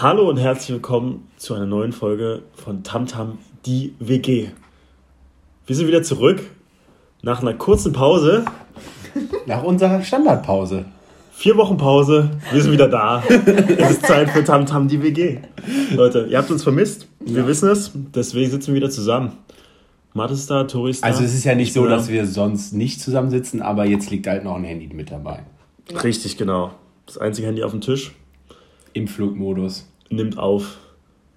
Hallo und herzlich willkommen zu einer neuen Folge von Tamtam die WG. Wir sind wieder zurück nach einer kurzen Pause. Nach unserer Standardpause. Vier Wochen Pause, wir sind wieder da. es ist Zeit für Tamtam die WG. Leute, ihr habt uns vermisst, wir wissen es, deswegen sitzen wir wieder zusammen. Matt ist da, Tori ist da. Also es ist ja nicht ich so, dass wir sonst nicht zusammensitzen, aber jetzt liegt halt noch ein Handy mit dabei. Richtig, genau. Das einzige Handy auf dem Tisch Im Flugmodus nimmt auf,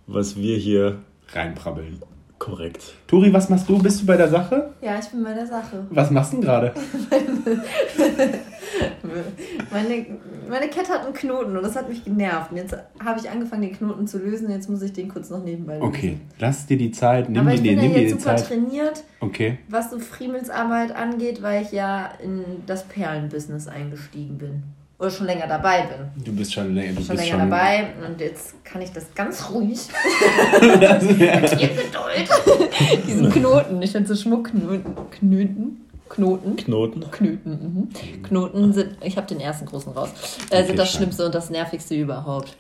was wir hier reinprabbeln. korrekt. Tori, was machst du? Bist du bei der Sache? Ja, ich bin bei der Sache. Was machst du denn gerade? Meine, meine Kette hat einen Knoten und das hat mich genervt. Und jetzt habe ich angefangen, den Knoten zu lösen. Jetzt muss ich den kurz noch nebenbei lösen. Okay, lass dir die Zeit, nimm Aber dir ich die, bin ja nimm dir jetzt super Zeit. trainiert, Okay. was so Friemelsarbeit angeht, weil ich ja in das Perlenbusiness eingestiegen bin. Oder schon länger dabei bin. Du bist schon, länger- du Schon bist länger schon dabei und jetzt kann ich das ganz ruhig Das mit viel Geduld diesen Knoten, ich finde so Schmuckknoten, Knöten, Knoten, Knoten. Knöten, mhm. Knoten sind, ich habe den ersten großen raus, äh, Okay, sind das. Schlimmste und das Nervigste überhaupt.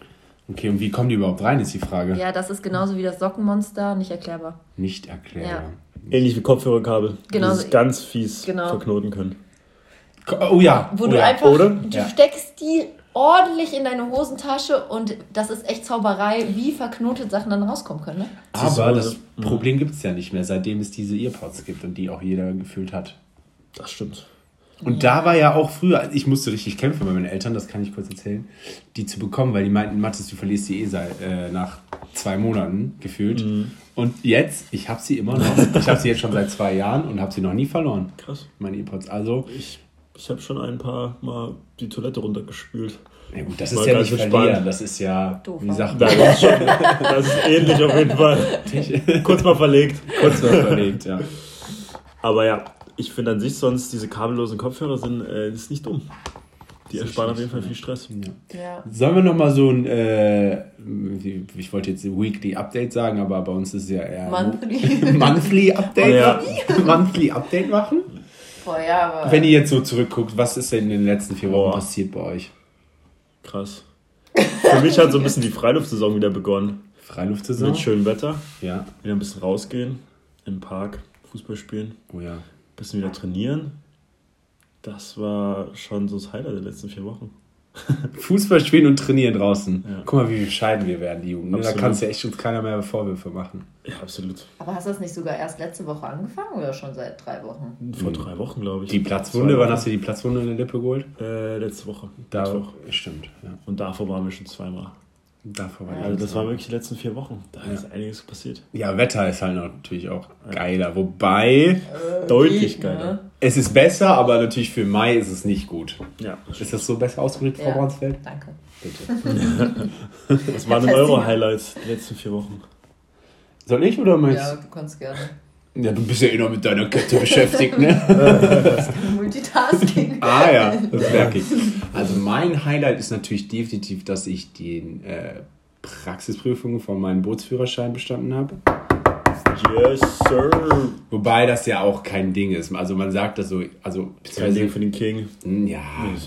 Okay, und wie kommen die überhaupt rein, ist die Frage. Ja, das ist genauso wie das Sockenmonster, nicht erklärbar. Nicht erklären. Ähnlich wie Kopfhörerkabel, Genau die so- sich ganz fies Genau. verknoten können. Oh ja. Wo oh du ja. einfach, oder? du Ja. steckst die ordentlich in deine Hosentasche und das ist echt Zauberei, wie verknotet Sachen dann rauskommen können. Ne? Aber das Problem gibt es ja nicht mehr, seitdem es diese Earpods gibt und die auch jeder gefühlt hat. Das stimmt. Und da war ja auch früher, also ich musste richtig kämpfen bei meinen Eltern, das kann ich kurz erzählen, die zu bekommen, weil die meinten, Mathis, du verlierst die eh seit, äh, nach zwei Monaten gefühlt. Und jetzt, ich habe sie immer noch, ich habe sie jetzt schon seit zwei Jahren und habe sie noch nie verloren, Krass. meine Earpods. Also, Ich, ich habe schon ein paar Mal die Toilette runtergespült. ja gut, das ist ja nicht entspannt. verlieren, das ist ja, Doof, wie sagt Das man, ist, schon, das ist ähnlich auf jeden Fall. Kurz mal verlegt. kurz mal verlegt, ja. Aber ja, ich finde an sich sonst, diese kabellosen Kopfhörer sind äh, ist nicht dumm. Die ersparen auf jeden Fall viel Stress. Ja. Sollen wir nochmal so ein, äh, ich wollte jetzt Weekly Update sagen, aber bei uns ist es ja eher Monthly. Monthly Update. Ja. Monthly Update machen. Boah, ja, aber. Wenn ihr jetzt so zurückguckt, was ist denn in den letzten vier Wochen Boah. passiert bei euch? Krass. Für mich hat so ein bisschen die Freiluftsaison wieder begonnen. Freiluftsaison? Mit schönem Wetter. Ja. Wieder ein bisschen rausgehen. Im Park. Fußball spielen. Oh ja. bisschen wieder trainieren. Das war schon so das Highlight der letzten vier Wochen. Fußball spielen und trainieren draußen. Ja. Guck mal, wie bescheiden wir werden, die Jugend. ne? Da Absolut. kannst du echt uns keiner mehr Vorwürfe machen. Ja, absolut. aber hast du das nicht sogar erst letzte Woche angefangen oder schon seit drei Wochen? Vor drei Wochen, glaube ich. Die Platzwunde, wann hast du die Platzwunde in der Lippe geholt? Äh, letzte Woche. Da, Mittwoch. stimmt. Ja. Und davor waren wir schon zweimal. Davor war Ja, Also das waren wirklich die letzten vier Wochen. Da Ja. ist einiges passiert. Ja, Wetter ist halt natürlich auch geiler. Wobei, Deutlich geht, ne? geiler. es ist besser, aber natürlich für Mai ist es nicht gut. Ja. Ist das so besser ausgedrückt, Frau Ja. Braunsfeld? Danke. Bitte. Was waren denn eure Highlights die letzten vier Wochen? Soll ich oder meinst Ja, du kannst gerne. Ja, du bist ja eh noch mit deiner Kette beschäftigt, ne? Multitasking. ah ja, das merke ich. Also mein Highlight ist natürlich definitiv, dass ich die äh, Praxisprüfung von meinem Bootsführerschein bestanden habe. Yes, sir. Wobei das ja auch kein Ding ist. Also man sagt das so, also Kein Ding für den King. ja,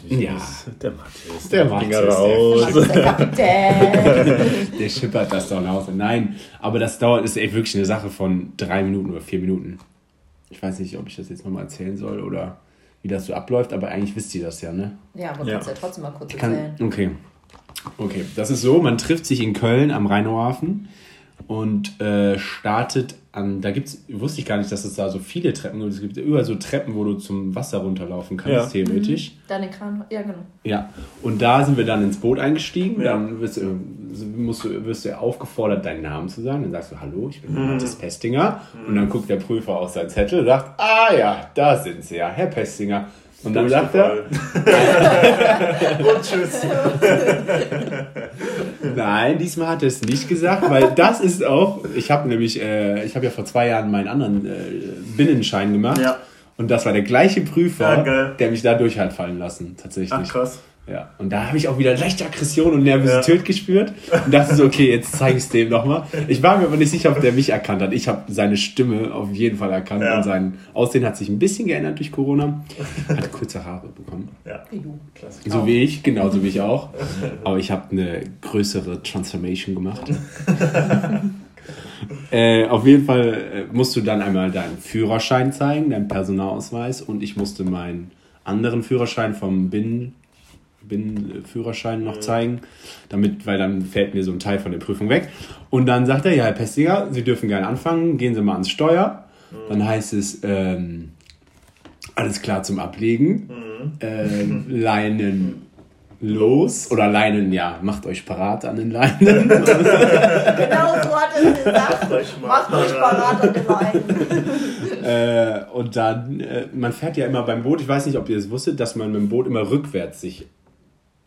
ja, Der Matthias. Der ging Matthias, der raus. Der der schippert das doch nach Hause. Nein, aber das dauert, ist echt wirklich eine Sache von drei Minuten oder vier Minuten. Ich weiß nicht, ob ich das jetzt nochmal erzählen soll oder wie das so abläuft, aber eigentlich wisst ihr das ja, ne? Ja, aber Ja. kannst ja trotzdem mal kurz Kann, erzählen. okay. Okay, das ist so, man trifft sich in Köln am Rheinauhafen und äh, startet an, da gibt's, wusste ich gar nicht, dass es da so viele Treppen gibt. Es gibt überall so Treppen, wo du zum Wasser runterlaufen kannst, Ja. theoretisch. Deine Kran. Ja, genau. Ja, und da sind wir dann ins Boot eingestiegen. Ja. Dann wirst du, musst du, wirst du aufgefordert, deinen Namen zu sagen. Dann sagst du, hallo, ich bin Mathis Pestinger. Und dann guckt der Prüfer auf seinen Zettel und sagt, ah ja, da sind sie ja, Herr Pestinger. Und dann sagt er, Und tschüss. nein, diesmal hat er es nicht gesagt, weil das ist auch, ich habe nämlich, äh, ich habe ja vor zwei Jahren meinen anderen äh, Binnenschein gemacht. Ja. Und das war der gleiche Prüfer, Ja, der mich da durch hat fallen lassen, tatsächlich. Ach krass. Ja, und da habe ich auch wieder leichte Aggression und Nervosität ja. gespürt und dachte so, okay, jetzt zeige ich es dem nochmal. Ich war mir aber nicht sicher, ob der mich erkannt hat. Ich habe seine Stimme auf jeden Fall erkannt ja. und sein Aussehen hat sich ein bisschen geändert durch Corona. Hat kurze Haare bekommen. Ja. Wie du. Klassiker. So wie ich, genauso wie ich auch. Aber ich habe eine größere Transformation gemacht. äh, auf jeden Fall äh, musst du dann einmal deinen Führerschein zeigen, deinen Personalausweis und ich musste meinen anderen Führerschein vom Binnen BIN-Führerschein noch zeigen, damit, weil dann fällt mir so ein Teil von der Prüfung weg. Und dann sagt er, ja, Herr Pestinger, Sie dürfen gerne anfangen, gehen Sie mal ans Steuer. Dann heißt es, ähm, alles klar zum Ablegen, äh, Leinen los oder Leinen, ja, macht euch parat an den Leinen. genau so hat er gesagt. Macht euch parat an den Leinen. äh, und dann, äh, man fährt ja immer beim Boot, ich weiß nicht, ob ihr es wusstet, dass man mit dem Boot immer rückwärts sich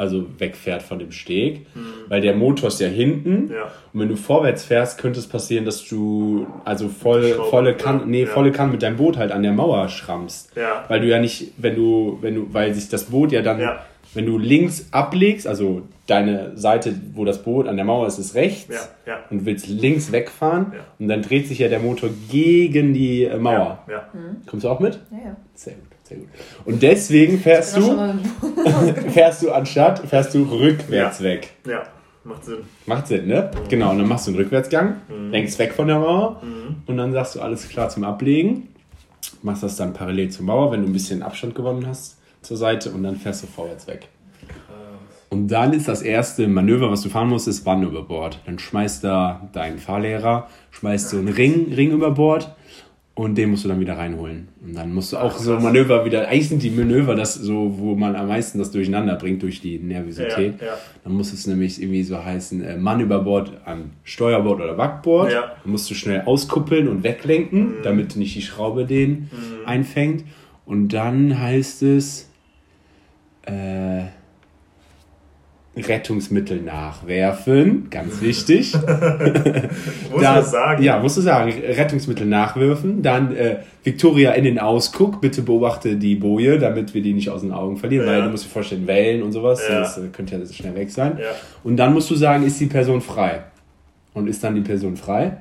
also wegfährt von dem Steg, mhm. weil der Motor ist ja hinten. Ja. Und wenn du vorwärts fährst, könnte es passieren, dass du also voll, volle Kann, nee, ja. volle Kann mit deinem Boot halt an der Mauer schrammst. Ja. Weil du ja nicht, wenn du, wenn du, weil sich das Boot ja dann, ja. wenn du links ablegst, also deine Seite, wo das Boot an der Mauer ist, ist rechts ja. Ja. und willst links wegfahren und dann dreht sich ja der Motor gegen die äh, Mauer. Mhm. Kommst du auch mit? Ja, ja. Sehr gut. Sehr gut. Und deswegen fährst du, fährst du anstatt, fährst du rückwärts ja. weg. Ja, macht Sinn. Macht Sinn, ne? Mhm. Genau, und dann machst du einen Rückwärtsgang, mhm. lenkst weg von der Mauer mhm. und dann sagst du alles klar zum Ablegen. Machst das dann parallel zur Mauer, wenn du ein bisschen Abstand gewonnen hast zur Seite und dann fährst du vorwärts weg. Und dann ist das erste Manöver, was du fahren musst, ist Wanne über Bord. Dann schmeißt da dein Fahrlehrer, schmeißt so einen Ring, Ring über Bord und den musst du dann wieder reinholen. Und dann musst du auch so Manöver wieder. Eigentlich sind die Manöver das so, wo man am meisten das durcheinander bringt durch die Nervosität. Ja, ja. Dann muss es nämlich irgendwie so heißen, äh, Mann über Bord an Steuerbord oder Backbord. Ja. Dann musst du schnell auskuppeln und weglenken, mhm. damit nicht die Schraube den mhm. einfängt. Und dann heißt es, äh, Rettungsmittel nachwerfen, ganz wichtig. muss dann, sagen? Ja, musst du sagen. Rettungsmittel nachwerfen. Dann äh, Victoria in den Ausguck. Bitte beobachte die Boje, damit wir die nicht aus den Augen verlieren, ja. weil du musst dir vorstellen, Wellen und sowas, ja. das äh, könnte ja schnell weg sein. Ja. Und dann musst du sagen, ist die Person frei? Und ist dann die Person frei?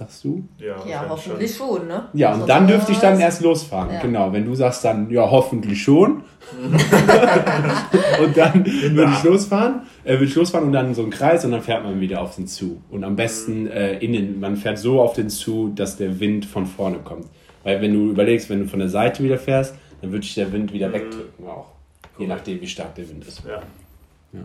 Sagst du? Ja, ja hoffentlich schon. schon. ne? Ja, und dann dürfte ich dann erst losfahren. Ja. Genau, wenn du sagst dann, ja, hoffentlich schon. und dann würde ich losfahren, äh, würde ich losfahren und dann so einen Kreis und dann fährt man wieder auf den zu. Und am besten äh, innen, man fährt so auf den zu, dass der Wind von vorne kommt. Weil wenn du überlegst, wenn du von der Seite wieder fährst, dann würde ich der Wind wieder mhm. wegdrücken auch. Je nachdem, wie stark der Wind ist. Ja. ja.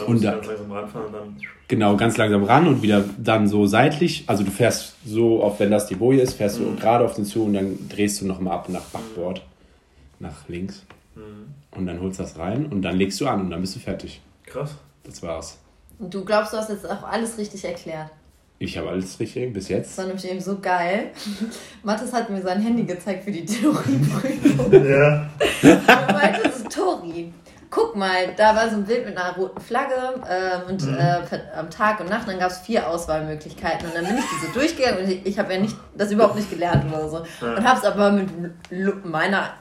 Und dann und ganz langsam ranfahren und dann. Genau, ganz langsam ran und wieder dann so seitlich. Also du fährst so, auf, wenn das die Boje ist, fährst mhm. du gerade auf den zu und dann drehst du nochmal ab nach Backbord. Mhm. Nach links. Mhm. Und dann holst du das rein und dann legst du an und dann bist du fertig. Krass. Das war's. Und du glaubst, du hast jetzt auch alles richtig erklärt. Ich habe alles richtig bis jetzt. Das war nämlich eben so geil. Mathis hat mir sein Handy gezeigt für die Theorieprüfung. ja. er meinte, das ist Tori guck mal, da war so ein Bild mit einer roten Flagge ähm, und mhm. äh, am Tag und Nacht, dann gab es vier Auswahlmöglichkeiten und dann bin ich diese durchgegangen und ich, ich habe ja nicht, das überhaupt nicht gelernt oder so ja. und habe es aber mit meiner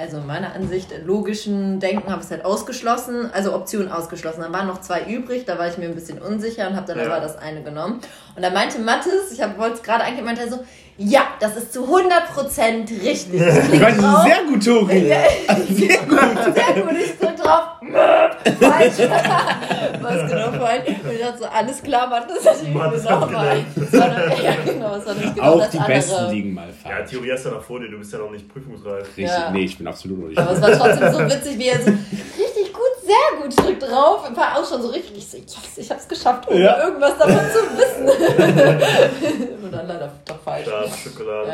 also meiner Ansicht logischen Denken habe ich es halt ausgeschlossen, also Option ausgeschlossen. Dann waren noch zwei übrig, da war ich mir ein bisschen unsicher und habe dann ja. aber das eine genommen. Und dann meinte Mathis, ich wollte es gerade eigentlich meinte er so, ja, das ist zu 100% richtig. Ich, weiß, drauf. sehr gut, Tori. Ja, sehr gut. Sehr gut. Ich drück drauf. falsch. Was genau falsch? Und ich dachte so, alles klar, Mann, das ist natürlich genau falsch. Ja, genau, das war nicht genau Auch das die andere. Besten liegen mal falsch. Ja, Theorie hast du ja noch vor dir, du bist ja noch nicht prüfungsreif. Richtig, ja. nee, ich bin absolut noch nicht. Aber es war trotzdem so witzig, wie er so richtig gut, sehr gut drückt drauf. Fall auch schon so richtig, ich so, yes, ich hab's geschafft, ohne ja. irgendwas davon zu wissen. Und dann leider doch falsch. Schade, Schokolade.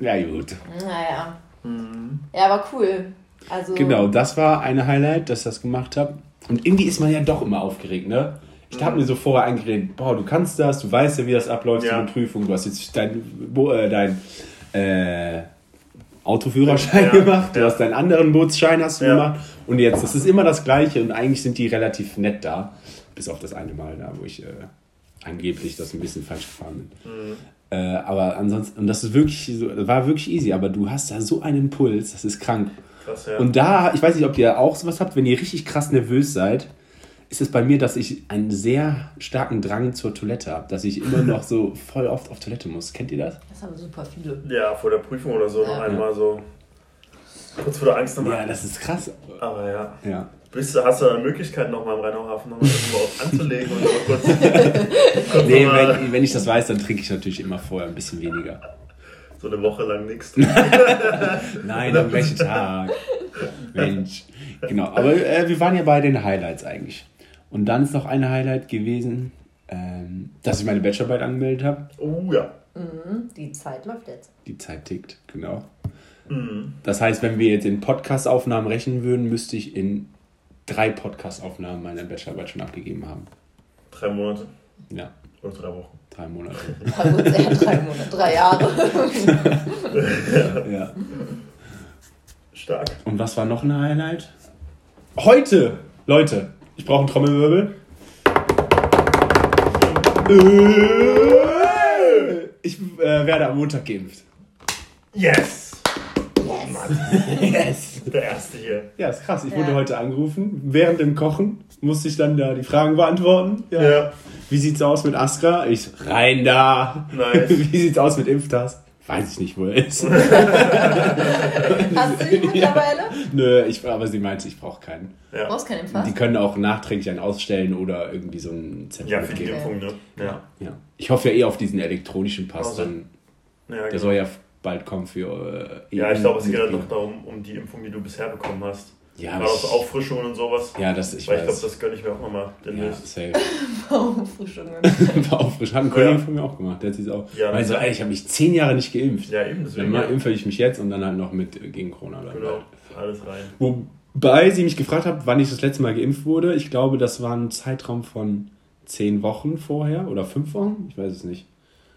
Ja. ja, gut. Naja. Mhm. Ja, aber cool. Also genau, das war eine Highlight, dass ich das gemacht habe. Und irgendwie ist man ja doch immer aufgeregt, ne? Ich mhm. habe mir so vorher eingeredet, boah, du kannst das, du weißt ja, wie das abläuft, ja. eine Prüfung. Du hast jetzt dein, äh, dein äh, Autoführerschein ja, gemacht, du hast deinen anderen Bootsschein hast du ja. gemacht und jetzt, das ist immer das Gleiche und eigentlich sind die relativ nett da, bis auf das eine Mal da, wo ich äh, angeblich das ein bisschen falsch gefahren bin. Mhm. Äh, aber ansonsten, und das ist wirklich, das war wirklich easy, aber du hast da so einen Puls, das ist krank. Krass, ja. Und da, ich weiß nicht, ob ihr auch sowas habt, wenn ihr richtig krass nervös seid, ist es bei mir, dass ich einen sehr starken Drang zur Toilette habe, dass ich immer noch so voll oft auf Toilette muss. Kennt ihr das? Das haben super viele. Ja, vor der Prüfung oder so ja. noch einmal so kurz vor der Angst nochmal. Ja, das ist krass. Aber ja. ja. Bist du, hast du eine Möglichkeit, nochmal im Rheinauhafen nochmal irgendwo anzulegen und kurz nee, wenn, wenn ich das weiß, dann trinke ich natürlich immer vorher ein bisschen weniger. So eine Woche lang nichts. Nein, am welchen Tag? Mensch. Genau, aber äh, wir waren ja bei den Highlights eigentlich. Und dann ist noch ein Highlight gewesen, ähm, dass ich meine Bachelorarbeit angemeldet habe. Oh ja. Mhm, die Zeit läuft jetzt. Die Zeit tickt, genau. Mhm. Das heißt, wenn wir jetzt in Podcast-Aufnahmen rechnen würden, müsste ich in drei Podcast-Aufnahmen meine Bachelorarbeit schon abgegeben haben. Drei Monate? Ja. Oder drei Wochen? Drei Monate. drei Monate, drei Jahre. ja. ja. Stark. Und was war noch ein Highlight? Heute! Leute, ich brauche einen Trommelwirbel. Ich äh, werde am Montag geimpft. Yes! Yes! yes! Der erste hier. Ja, ist krass. Ich ja. wurde heute angerufen. Während dem Kochen musste ich dann da die Fragen beantworten. Ja. ja. Wie sieht's aus mit Astra? Ich rein da. Nice. Wie sieht's aus mit Impftast? Weiß ich nicht, wo er ist. Hast du ihn mittlerweile? Nö, ich, aber sie meinte, ich brauche keinen. Ja. Du brauchst keinen Impfpass? Die können auch nachträglich einen ausstellen oder irgendwie so einen Zettel Ja, für die Impfung, ne? Ja. ja. Ich hoffe ja eh auf diesen elektronischen Pass. Also, dann, ja, der genau. soll ja bald kommen für. Äh, ja, ich glaube, es geht halt noch darum, um die Impfung, die du bisher bekommen hast. Ja, Gerade so Auffrischungen und sowas. Ja, das ich Weil ich glaube, das gönne ich mir auch nochmal. Ja, safe. Auffrischungen. Auffrischungen. Hat ein Kollege ja. von mir auch gemacht. Der hat sich auch. Ja, also, ey, ich habe mich zehn Jahre nicht geimpft. Ja, eben. Deswegen, dann ja. impfe ich mich jetzt und dann halt noch mit gegen Corona. Genau, alles rein. Wobei sie mich gefragt hat, wann ich das letzte Mal geimpft wurde. Ich glaube, das war ein Zeitraum von zehn Wochen vorher oder fünf Wochen. Ich weiß es nicht.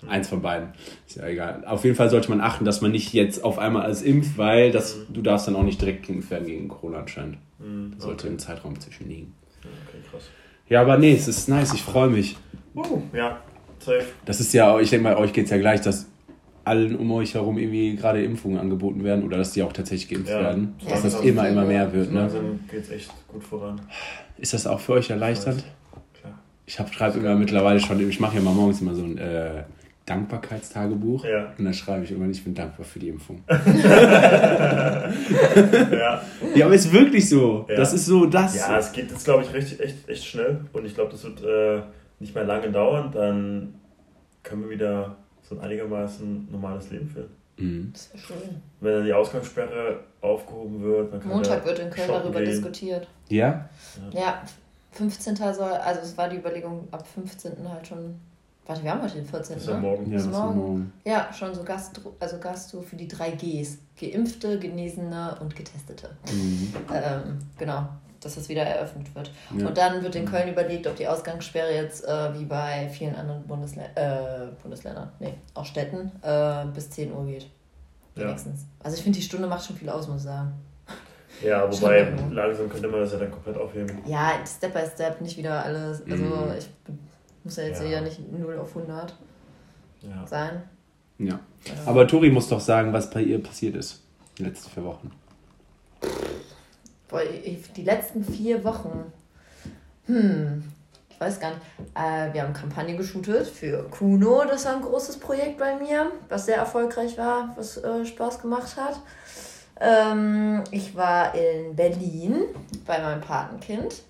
Eins von beiden. Ist ja egal. Auf jeden Fall sollte man achten, dass man nicht jetzt auf einmal alles impft, weil das, du darfst dann auch nicht direkt geimpft werden gegen Corona anscheinend. Mhm. Das sollte okay. im Zeitraum zwischen liegen. Okay, krass. Ja, aber nee, es ist nice, ich freue mich. Uh, ja, safe. Das ist ja, ich denke mal, euch geht es ja gleich, dass allen um euch herum irgendwie gerade Impfungen angeboten werden oder dass die auch tatsächlich geimpft ja. werden. Dass das, immer, immer mehr wird. Ne? Geht es echt gut voran. Ist das auch für euch erleichternd? Klar. Ich schreibe immer mittlerweile schon, ich mache ja mal morgens immer so ein äh, Dankbarkeitstagebuch. Ja. Und dann schreibe ich immer, ich bin dankbar für die Impfung. ja. ja, aber es ist wirklich so. Ja. Das ist so das. Ja, es geht jetzt, glaube ich, richtig, echt, echt schnell. Und ich glaube, das wird äh, nicht mehr lange dauern. Dann können wir wieder so ein einigermaßen normales Leben führen. Mhm. Das wäre schön. Wenn dann die Ausgangssperre aufgehoben wird. Dann Montag wird in Köln darüber gehen. diskutiert. Ja? ja? Ja, 15. soll, also es war die Überlegung, ab 15. halt schon Warte, wir haben heute den 14. Das ist ja morgen. Ja, ist morgen. morgen. Ja, schon so Gastro, also Gastro für die drei Gs. Geimpfte, Genesene und Getestete. Mhm. Ähm, genau, dass das wieder eröffnet wird. Ja. Und dann wird in Köln überlegt, ob die Ausgangssperre jetzt äh, wie bei vielen anderen Bundesle äh, Bundesländern, nee, auch Städten, äh, bis 10 Uhr geht. Wenigstens. Ja. Also ich finde, die Stunde macht schon viel aus, muss ich sagen. Ja, wobei langsam könnte man das ja dann komplett aufheben. Ja, Step by Step, nicht wieder alles. Also mhm. ich muss ja jetzt ja, ja nicht 0 auf 100 ja. sein. Ja. Aber Tori muss doch sagen, was bei ihr passiert ist. Die letzten vier Wochen. Boah, die letzten vier Wochen. Hm, ich weiß gar nicht. Äh, wir haben Kampagne geshootet für Kuno. Das war ein großes Projekt bei mir, was sehr erfolgreich war, was äh, Spaß gemacht hat. Ähm, ich war in Berlin bei meinem Patenkind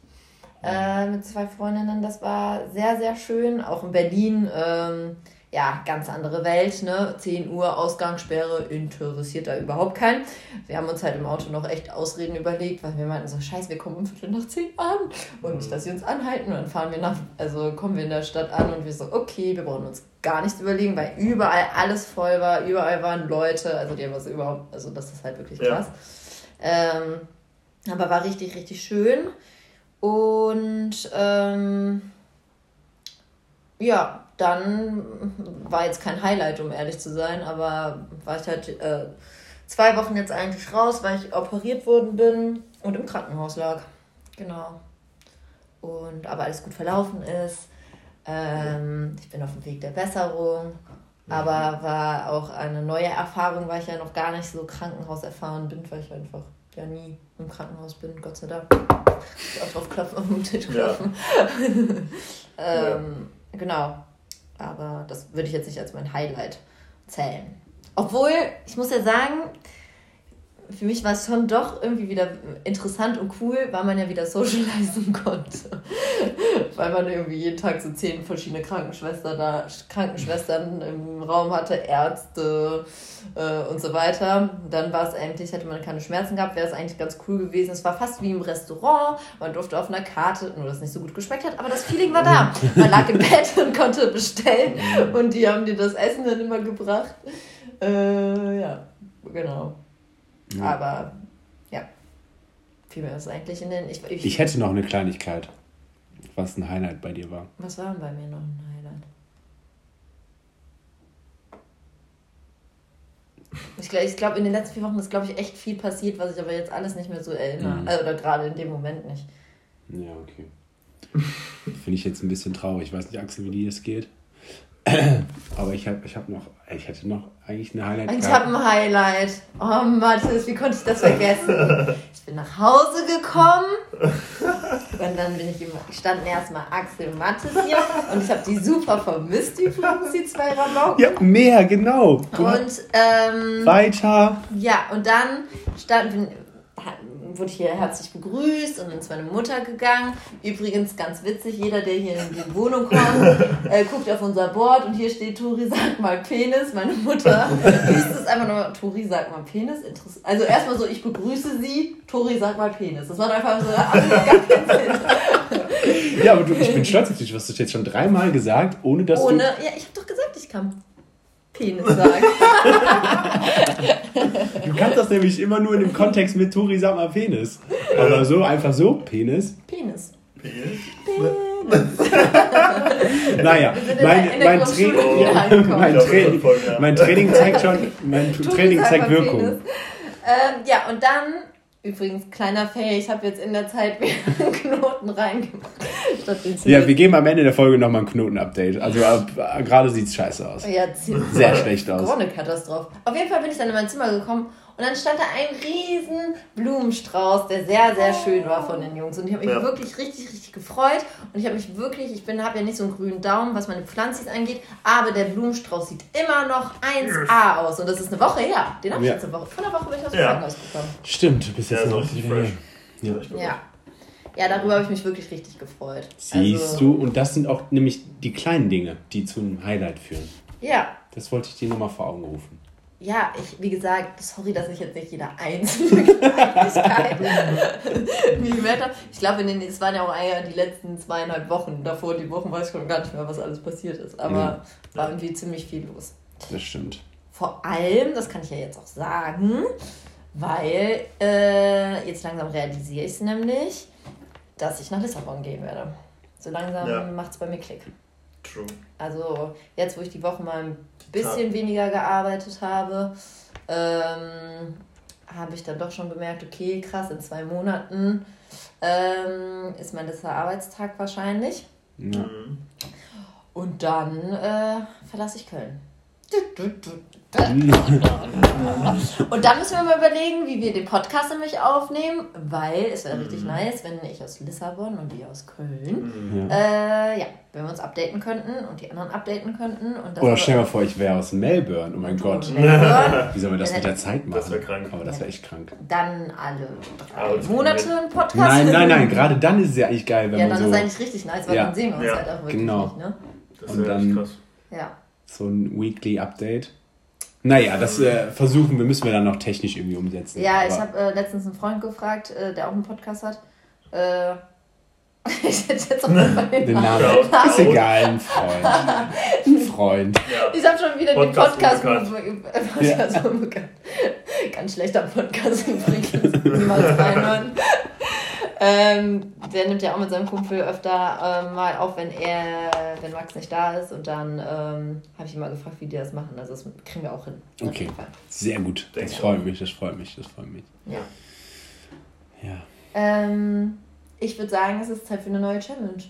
äh, mit zwei Freundinnen. Das war sehr, sehr schön. Auch in Berlin, ähm, ja, ganz andere Welt, ne? 10 Uhr Ausgangssperre, interessiert da überhaupt keinen. Wir haben uns halt im Auto noch echt Ausreden überlegt, weil wir meinten so, scheiße, wir kommen um Viertel nach 10 an und nicht, dass sie uns anhalten. Und dann fahren wir nach, also kommen wir in der Stadt an und wir so, okay, wir brauchen uns gar nichts überlegen, weil überall alles voll war, überall waren Leute, also die haben was überhaupt, also das ist halt wirklich krass. Ja. Ähm, aber war richtig, richtig schön. Und ähm, ja, dann war jetzt kein Highlight, um ehrlich zu sein, aber war ich halt äh, zwei Wochen jetzt eigentlich raus, weil ich operiert worden bin und im Krankenhaus lag. Genau. Und aber alles gut verlaufen ist. Ähm, ich bin auf dem Weg der Besserung. Aber war auch eine neue Erfahrung, weil ich ja noch gar nicht so krankenhauserfahren bin, weil ich einfach ja nie im Krankenhaus bin, Gott sei Dank. Ich auch drauf klopfen, auf den Tisch klopfen. Ja. ähm, ja. Genau. Aber das würde ich jetzt nicht als mein Highlight zählen. Obwohl, ich muss ja sagen, für mich war es schon doch irgendwie wieder interessant und cool, weil man ja wieder socialisen konnte. weil man irgendwie jeden Tag so zehn verschiedene Krankenschwestern da, Krankenschwestern im Raum hatte, Ärzte äh, und so weiter. Dann war es eigentlich, hätte man keine Schmerzen gehabt, wäre es eigentlich ganz cool gewesen. Es war fast wie im Restaurant. Man durfte auf einer Karte, nur dass es nicht so gut geschmeckt hat, aber das Feeling war da. Man lag im Bett und konnte bestellen und die haben dir das Essen dann immer gebracht. Äh, ja, genau. Ja. Aber ja, viel mehr ist eigentlich in den. Ich, ich, ich, hätte noch eine Kleinigkeit, was ein Highlight bei dir war. Was war bei mir noch ein Highlight? Ich glaube, ich glaub, in den letzten vier Wochen ist, glaube ich, echt viel passiert, was ich aber jetzt alles nicht mehr so erinnere. Mhm. Also, oder gerade in dem Moment nicht. Ja, okay. Finde ich jetzt ein bisschen traurig. Ich weiß nicht, Axel, wie dir das geht. Aber ich habe ich hab noch, ich hätte noch eigentlich ein Highlight. Ich habe ein Highlight. Oh Mathis, wie konnte ich das vergessen? Ich bin nach Hause gekommen und dann bin ich immer, standen erstmal Axel und Mathis hier und ich habe die super vermisst, übrigens, die zwei Rabauken. Ja, mehr, genau. Und ähm, weiter. Ja, und dann standen, wurde hier herzlich begrüßt und ist meine Mutter gegangen. Übrigens ganz witzig, jeder, der hier in die Wohnung kommt, äh, guckt auf unser Board und hier steht Tori sag mal Penis. Meine Mutter liest es einfach nur, Tori sag mal Penis. Also erstmal so, ich begrüße sie, Tori sag mal Penis. Das war einfach so. Ja, aber du, ich bin stolz auf dich. Du hast jetzt schon dreimal gesagt, ohne dass ohne, du... Ja, ich habe doch gesagt, ich kann. Penis sagen. du kannst das nämlich immer nur in dem Kontext mit Tori sag mal Penis. Aber so, einfach so, Penis. Penis. Penis? Penis. naja, mein, mein, Tra ja, mein, Training, mein Training zeigt schon, mein Training zeigt Wirkung. Ähm, ja, und dann Übrigens, kleiner Fail, ich habe jetzt in der Zeit wieder einen Knoten reingemacht. ja, wir geben am Ende der Folge nochmal ein Knoten-Update. Also äh, gerade sieht es scheiße aus. Ja, Sehr schlecht aus. Eine Katastrophe. Auf jeden Fall bin ich dann in mein Zimmer gekommen und dann stand da ein riesen Blumenstrauß, der sehr, sehr schön war von den Jungs. Und ich habe mich ja. wirklich richtig, richtig gefreut. Und ich habe mich wirklich, ich habe ja nicht so einen grünen Daumen, was meine Pflanzen angeht, aber der Blumenstrauß sieht immer noch 1A aus. Und das ist eine Woche her. Den habe ich ja. jetzt eine Woche. Vor einer Woche bin ich aus dem ja. Krankenhaus gekommen. Stimmt, du bist jetzt ja, noch richtig fresh. Ja. ja. Ja, darüber habe ich mich wirklich richtig gefreut. Siehst also, du, und das sind auch nämlich die kleinen Dinge, die zu einem Highlight führen. Ja. Das wollte ich dir nochmal vor Augen rufen ja, ich, wie gesagt, sorry, dass ich jetzt nicht jeder einzelne Kleinigkeit gemerkt habe. Ich glaube, es waren ja auch die letzten zweieinhalb Wochen. Davor, die Wochen, weiß ich schon gar nicht mehr, was alles passiert ist. Aber ja. war irgendwie ziemlich viel los. Das stimmt. Vor allem, das kann ich ja jetzt auch sagen, weil äh, jetzt langsam realisiere ich es nämlich, dass ich nach Lissabon gehen werde. So langsam ja. macht es bei mir Klick. True. Also jetzt, wo ich die Woche mal ein bisschen ja. weniger gearbeitet habe, ähm, habe ich dann doch schon bemerkt, okay, krass, in zwei Monaten ähm, ist mein letzter Arbeitstag wahrscheinlich. Ja. Und dann äh, verlasse ich Köln. Und dann müssen wir mal überlegen, wie wir den Podcast nämlich aufnehmen, weil es wäre richtig mhm. nice, wenn ich aus Lissabon und die aus Köln, mhm. äh, ja, wenn wir uns updaten könnten und die anderen updaten könnten. Oder stell dir mal vor, ich wäre aus Melbourne, oh mein Gott. Melbourne. Wie sollen wir das mit der Zeit machen? Das wäre krank. Aber das wäre echt krank. Dann alle drei Monate ein Podcast. Nein, nein, nein, gerade dann ist es ja eigentlich geil, wenn ja, man so... Ja, dann ist eigentlich richtig nice, weil ja. dann sehen wir uns ja. halt auch wirklich genau. nicht, ne? Das und dann krass. Ja. so ein Weekly Update. Naja, das äh, versuchen wir, müssen wir dann noch technisch irgendwie umsetzen. Ja, ich habe äh, letztens einen Freund gefragt, äh, der auch einen Podcast hat. Äh, ich hätte jetzt auch den, den Namen. Namen. Ist egal, ein Freund. Ein Freund. Ja. Ich habe schon wieder Podcast den Podcast, Podcast ja. unbekannt. Ganz schlechter Podcast übrigens. Niemals reinhören. Ähm, der nimmt ja auch mit seinem Kumpel öfter ähm, mal auf, wenn er, wenn Max nicht da ist. Und dann ähm, habe ich ihn mal gefragt, wie die das machen. Also das kriegen wir auch hin. Okay. Sehr gut. Das freut mich, das freut mich, das freut mich. Ja. Ja. Ähm, ich würde sagen, es ist Zeit für eine neue Challenge.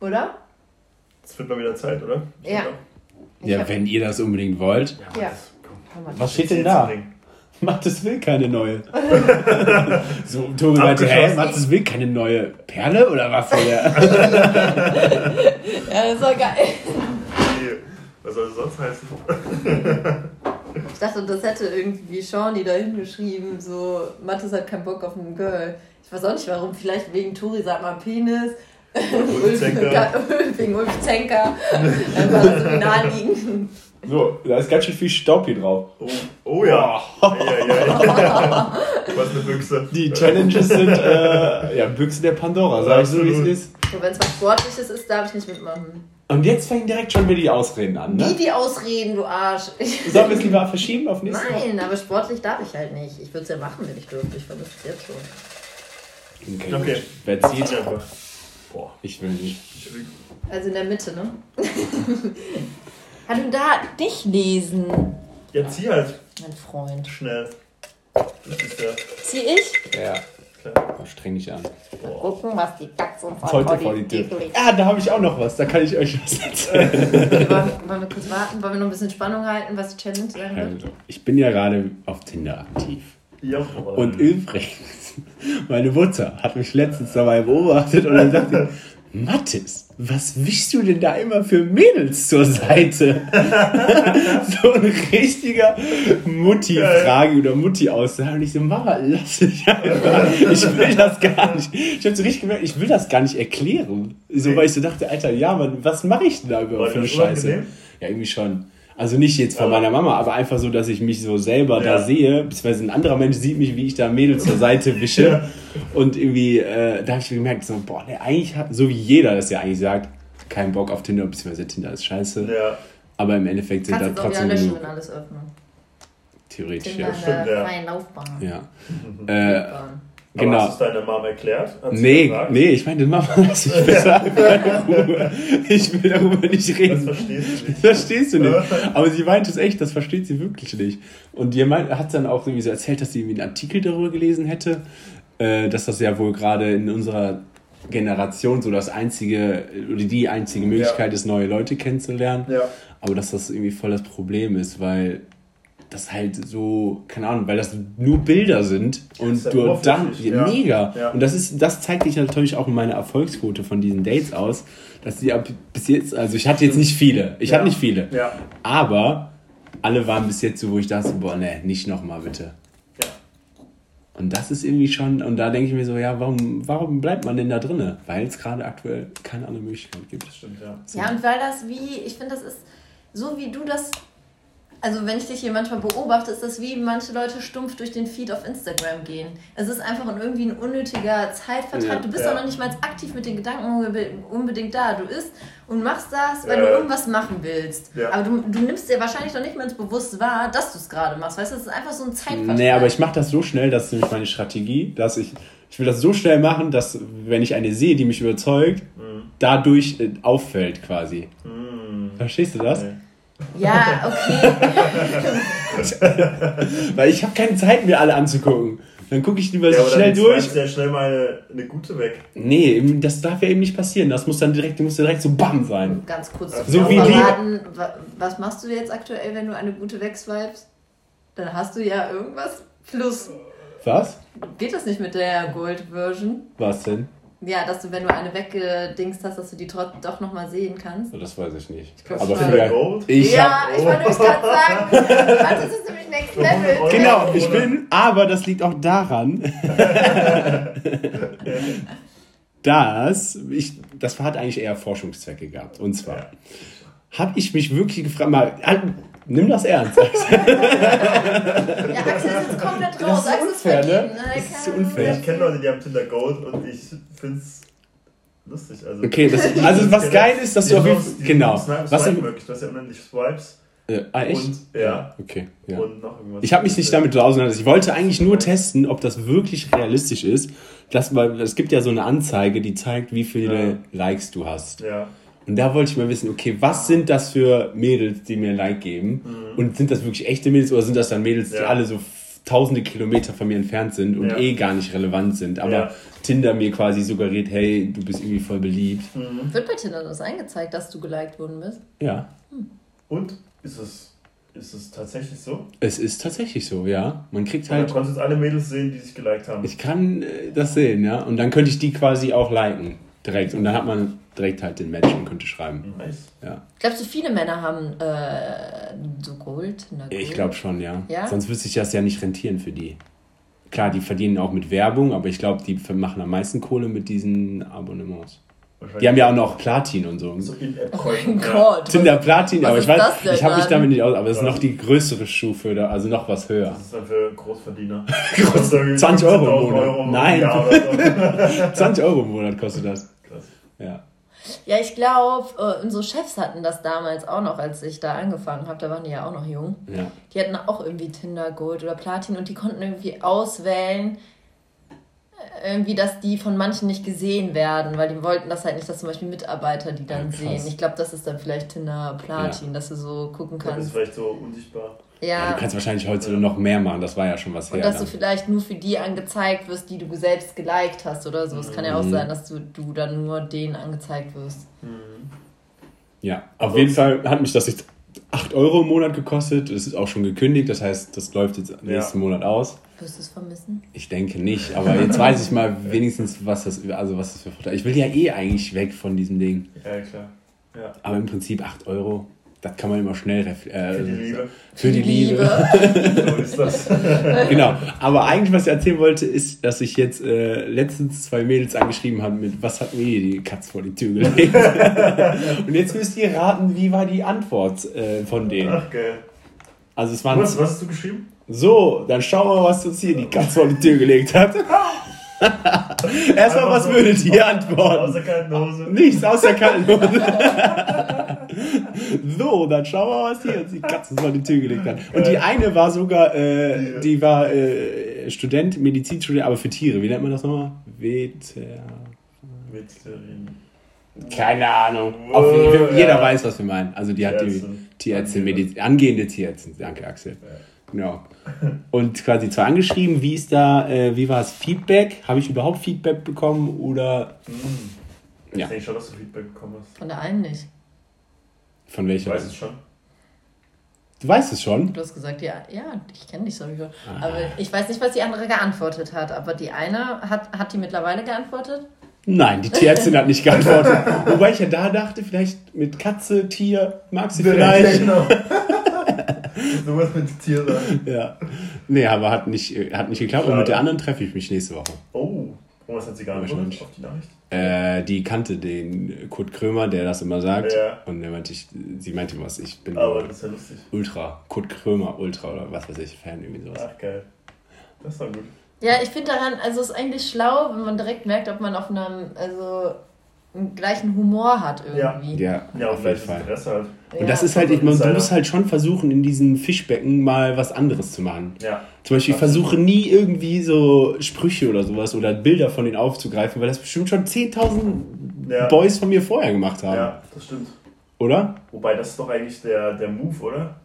Oder? Es wird mal wieder Zeit, oder? Ja. Ja, wenn ihr das unbedingt wollt. Ja. Was steht denn da? Mathis will keine neue. so, Tobi meinte, hä, Mathis will keine neue Perle oder was will er? ja, das war geil. Nee, was soll das sonst heißen? Ich dachte, das hätte irgendwie Shawnee da hingeschrieben, so, Mathis hat keinen Bock auf einen Girl. Ich weiß auch nicht warum, vielleicht wegen Tori sagt mal Penis. Ulf, wegen Ulf Zenker. Einfach so naheliegen. So, da ist ganz schön viel Staub hier drauf. Oh, oh ja. Oh. ja, ja, ja. Was eine Büchse. Die Challenges sind äh, ja, Büchse der Pandora, sag ich so, wie es ist. So, Wenn es was Sportliches ist, darf ich nicht mitmachen. Und jetzt fangen direkt schon wieder die Ausreden an, ne? Wie die Ausreden, du Arsch. Sollen wir es lieber verschieben auf nächstes Nein, aber sportlich darf ich halt nicht. Ich würde es ja machen, wenn ich dürfte. Ich vermisse es jetzt schon. Okay. okay. Wer zieht? Boah, ich will nicht. Also in der Mitte, ne? Kann du da dich lesen? Ja, zieh halt. Mein Freund. Schnell. Das ist der. Zieh ich? Ja. Klar. Streng dich an. Mal gucken, was die Katze von Heute vor die Tür. Ah, da habe ich auch noch was. Da kann ich euch was erzählen. Okay, wollen, wollen, wir kurz warten? Wollen wir noch ein bisschen Spannung halten, was die Challenge sein wird? Also, ich bin ja gerade auf Tinder aktiv. Ja, und übrigens, meine Mutter hat mich letztens dabei beobachtet und dann sagte Mathis, was wischst du denn da immer für Mädels zur Seite? so ein richtiger Mutti-Frage oder Mutti-Aussage. Und ich so, Mama, lass mich einfach. Ich will das gar nicht. Ich habe so richtig gemerkt, ich will das gar nicht erklären. So, weil ich so dachte, Alter, ja, Mann, was mache ich denn da überhaupt für eine Scheiße? Ja, irgendwie schon. Also nicht jetzt von meiner Mama, aber einfach so, dass ich mich so selber ja. da sehe, beziehungsweise ein anderer Mensch sieht mich, wie ich da Mädels zur Seite wische. Ja. Und irgendwie, äh, da habe ich gemerkt, so, boah, ne, eigentlich hat, so wie jeder das ja eigentlich sagt, kein Bock auf Tinder, beziehungsweise Tinder ist scheiße. Ja. Aber im Endeffekt sind Kannst da trotzdem. Löschen, wenn alles öffnen. Theoretisch, Tinder ja. Stimmt, ja. Laufbahn. Ja. äh, Genau. Aber hast du es deiner Mama erklärt? Nee, nee, ich meine, Mama, lass mich besser. Ich will darüber nicht reden. Das verstehst du nicht. Das verstehst du nicht. Aber sie meint es echt, das versteht sie wirklich nicht. Und die hat dann auch irgendwie so erzählt, dass sie irgendwie einen Artikel darüber gelesen hätte, äh, dass das ja wohl gerade in unserer Generation so das einzige oder die einzige Möglichkeit ja. ist, neue Leute kennenzulernen. Ja. Aber dass das irgendwie voll das Problem ist, weil das halt so, keine Ahnung, weil das nur Bilder sind und du dann, ja. mega. Ja. Und das ist, das zeigt sich natürlich auch in meiner Erfolgsquote von diesen Dates aus, dass die ab bis jetzt, also ich hatte jetzt nicht viele, ich ja. hatte nicht viele, ja. aber alle waren bis jetzt so, wo ich dachte, boah, ne, nicht nochmal bitte. Und das ist irgendwie schon, und da denke ich mir so, ja, warum, warum bleibt man denn da drinne? Weil es gerade aktuell keine andere Möglichkeit gibt. Das stimmt, ja. So. Ja, und weil das wie, ich finde, das ist so, wie du das also wenn ich dich hier manchmal beobachte, ist das wie manche Leute stumpf durch den Feed auf Instagram gehen. Es ist einfach irgendwie ein unnötiger Zeitvertreib. Ja, du bist ja. auch noch nicht mal aktiv mit den Gedanken unbedingt da. Du isst und machst das, weil ja. du irgendwas machen willst. Aber du, du nimmst dir wahrscheinlich noch nicht mal ins Bewusst wahr, dass du es gerade machst. Weißt du, es ist einfach so ein Zeitvertreib. Nee, aber ich mache das so schnell, das ist nämlich meine Strategie, dass ich, ich will das so schnell machen, dass wenn ich eine sehe, die mich überzeugt, mhm. dadurch äh, auffällt quasi. Mhm. Verstehst du das? Nee. Ja, okay. Weil ich habe keine Zeit, mir alle anzugucken. Dann gucke ich lieber ja, so schnell durch. Ja, schnell mal eine gute weg. Nee, das darf ja eben nicht passieren. Das muss dann direkt, muss direkt so BAM sein. Ganz kurz so wie verraten, was machst du jetzt aktuell, wenn du eine gute wegswipest? Dann hast du ja irgendwas plus. Was? Geht das nicht mit der Gold-Version? Was denn? Ja, dass du, wenn du eine weggedingst hast, dass du die trotzdem doch nochmal sehen kannst. Das weiß ich nicht. Ich Aber für ich Ja, ich wollte euch gerade sagen. das ist nämlich Next Level. Genau, ich bin, aber das liegt auch daran, dass ich, das hat eigentlich eher Forschungszwecke gehabt. Und zwar ja. habe ich mich wirklich gefragt, mal, Nimm das ernst. ja, Axel ist jetzt komplett raus. Das ist unfair, ne? Das ist unfair. Ich kenne Leute, die haben Tinder Gold und ich finde es lustig. Also, okay, das, also was geil ist, dass du auf jeden Fall. Genau. Was ist möglich? Du hast ja unendlich Swipes. Äh, ah, echt? Und, ja. Okay. Ja. Und noch irgendwas. Ich habe mich nicht damit auseinandergesetzt. Ich wollte eigentlich nur testen, ob das wirklich realistisch ist. Dass, weil es gibt ja so eine Anzeige, die zeigt, wie viele ja. Likes du hast. Ja. Und da wollte ich mal wissen, okay, was sind das für Mädels, die mir ein Like geben? Mhm. Und sind das wirklich echte Mädels oder sind das dann Mädels, ja. die alle so tausende Kilometer von mir entfernt sind und ja. eh gar nicht relevant sind, aber ja. Tinder mir quasi suggeriert, hey, du bist irgendwie voll beliebt. Mhm. Wird bei Tinder das eingezeigt, dass du geliked worden bist? Ja. Hm. Und ist es Ist es tatsächlich so? Es ist tatsächlich so, ja. Man kriegt Halt. Du konntest alle Mädels sehen, die sich geliked haben. Ich kann äh, das sehen, ja. Und dann könnte ich die quasi auch liken. Direkt. Und dann hat man direkt halt den Match und könnte schreiben. nice. Ja. Glaubst du, viele Männer haben äh, so Gold? Ich Gold? glaube schon, ja. Ja? Sonst würde sich das ja nicht rentieren für die. Klar, die verdienen auch mit Werbung, aber ich glaube, die machen am meisten Kohle mit diesen Abonnements. Die haben ja auch noch Platin und so. so Oh mein Gott. Tinder Platin, Was aber ist ich weiß, das denn ich habe mich damit nicht aus, aber es ist noch die größere Stufe, da, also noch was höher. Das ist dann für Großverdiener. 20 Euro im 15.000 Monat. Nein. Ja, oder so. 20 Euro im Monat kostet das. Krass. Ja. Ja, ich glaube, äh, unsere Chefs hatten das damals auch noch, als ich da angefangen habe. Da waren die ja auch noch jung. ja. Die hatten auch irgendwie Tinder Gold oder Platin und die konnten irgendwie auswählen, äh, irgendwie, dass die von manchen nicht gesehen werden, weil die wollten das halt nicht, dass zum Beispiel Mitarbeiter die dann Ja, sehen. Ich glaube, das ist dann vielleicht Tinder Platin, dass du so gucken Das ist kannst. vielleicht so unsichtbar. Ja. Ja. Du kannst wahrscheinlich heute noch mehr machen, das war ja schon was Und her. dass du dann. vielleicht nur für die angezeigt wirst, die du selbst geliked hast oder so. Es kann ja auch Mhm. sein, dass du, du dann nur denen angezeigt wirst. Ja, auf jeden Fall hat mich das jetzt 8 Euro im Monat gekostet. Das ist auch schon gekündigt, das heißt, das läuft jetzt nächsten Monat aus. Wirst du es vermissen? Ich denke nicht, aber jetzt weiß ich mal wenigstens, was das, also was das für Vorteile Ich will ja eh eigentlich weg von diesem Ding. Ja, klar. Ja. Aber im Prinzip 8 Euro, das kann man immer schnell äh, Für die Liebe. Für die Liebe. So ist das. genau. Aber eigentlich, was ich erzählen wollte, ist, dass ich jetzt äh, letztens zwei Mädels angeschrieben habe mit, was hat mir die Katz vor die Tür gelegt? Und jetzt müsst ihr raten, wie war die Antwort äh, von denen. Ach, geil. Also es waren Was, was hast du geschrieben? so, dann schauen wir mal, was uns hier die Katz vor die Tür gelegt hat. Erstmal, was so würdet ihr antworten? der kalten Hose. Nichts aus der kalten Hose. so, dann schauen wir mal, was hier die Katze vor die Tür gelegt hat. Und die eine war sogar, äh, die war äh, Student, Medizinstudent, aber für Tiere. Wie nennt man das nochmal? Veter... Veterin. Keine Ahnung. Oh, Auf, ja. jeder weiß, was wir meinen. Also die hat die Tierärztin. Tierärztin, Angehende. Tierärztin. Danke, Axel. Genau. Und quasi zwar angeschrieben, wie ist da, äh, wie war es Feedback? Habe ich überhaupt Feedback bekommen oder Ich Ja. denke schon, dass du Feedback bekommen hast. Von der einen nicht. von Ich welcher? weiß es schon. Du weißt es schon? Du hast gesagt, ja, ja, ich kenne dich sowieso. Ah. Aber ich weiß nicht, was die andere geantwortet hat. Aber die eine hat, hat die mittlerweile geantwortet? Nein, die Tierärztin hat nicht geantwortet. Wobei ich ja da dachte, vielleicht mit Katze, Tier, mag sie vielleicht. genau. du musst mit Tier sein. Ja. Nee, aber hat nicht, hat nicht geklappt. Und Schade. mit der anderen treffe ich mich nächste Woche. Oh. Und was hat sie geantwortet Wahrscheinlich. auf die Nachricht? Äh, die kannte den Kurt Krömer, der das immer sagt. Ja. Und er meinte, ich, sie meinte was, ich bin Aber das ist ja lustig. Ultra, Kurt Krömer Ultra oder was weiß ich, Fan irgendwie sowas. Ach, geil. Das ist doch gut. Ja, ich finde daran, also es ist eigentlich schlau, wenn man direkt merkt, ob man auf einem, also gleichen Humor hat irgendwie. Ja, Ja, und auf jeden Fall. Interesse halt. Ja. Und das ist halt, ich, man, du Insider. musst halt schon versuchen, in diesen Fischbecken mal was anderes zu machen. Ja. Zum Beispiel, ich versuche nie irgendwie so Sprüche oder sowas oder Bilder von denen aufzugreifen, weil das bestimmt schon 10.000 Ja. Boys von mir vorher gemacht haben. Ja, das stimmt. Oder? Wobei, das ist doch eigentlich der, der Move, oder?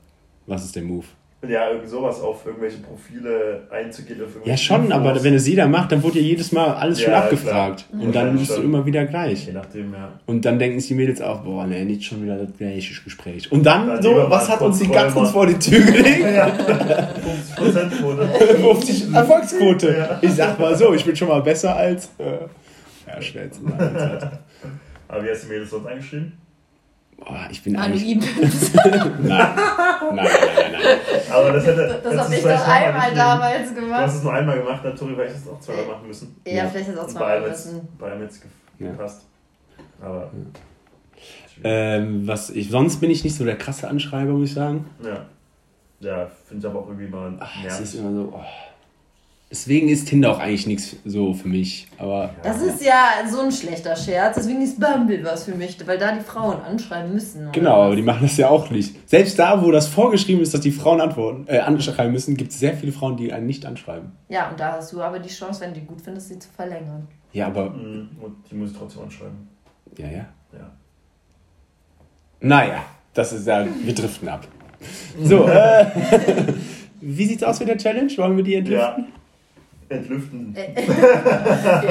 Was ist der Move? Ja, irgend sowas auf irgendwelche Profile einzugehen. Ja, schon, Infos. aber wenn es jeder macht, dann wurde ja jedes Mal alles schon Ja, abgefragt. klar. Und dann bist du schon. immer wieder gleich. Je nachdem, ja. Und dann denken sich die Mädels auch, boah, ne, nicht schon wieder das gleiche Gespräch. Und dann, Dann so, was hat uns die Katze uns vor die Tür gelegt? Ja, 50% Quote. 50 Erfolgsquote. Ja. Ich sag mal so, ich bin schon mal besser als. Äh, ja, schwer zu sagen. Aber wie hast du mir das sonst angeschrieben? Boah, ich bin eigentlich. Ibis. Nein. Nein, nein, nein, nein. Aber das hätte. Das hättest habe ich doch einmal damals Du hast gemacht. es nur einmal gemacht, natürlich hätte ich es auch zweimal machen müssen. Ja, Ja. vielleicht ist es auch zweimal jetzt, müssen. bei einem jetzt ge- Ja. gepasst. Aber. Ähm, was ich, sonst bin ich nicht so der krasse Anschreiber, muss ich sagen. Ja. Ja, finde ich aber auch irgendwie mal Ach, es ist immer so. Oh. Deswegen ist Tinder auch eigentlich nichts so für mich. Aber Das ist ja so ein schlechter Scherz. Deswegen ist Bumble was für mich, weil da die Frauen anschreiben müssen. Genau, aber die machen das ja auch nicht. Selbst da, wo das vorgeschrieben ist, dass die Frauen antworten, äh, anschreiben müssen, gibt es sehr viele Frauen, die einen nicht anschreiben. Ja, und da hast du aber die Chance, wenn du die gut findest, sie zu verlängern. Ja, aber. Mhm, Und die muss ich trotzdem anschreiben. Ja, ja. Ja. Naja, das ist ja. Wir driften ab. So, äh. Wie sieht's aus mit der Challenge? Wollen wir die entlüften? Ja. Entlüften. Äh, Wir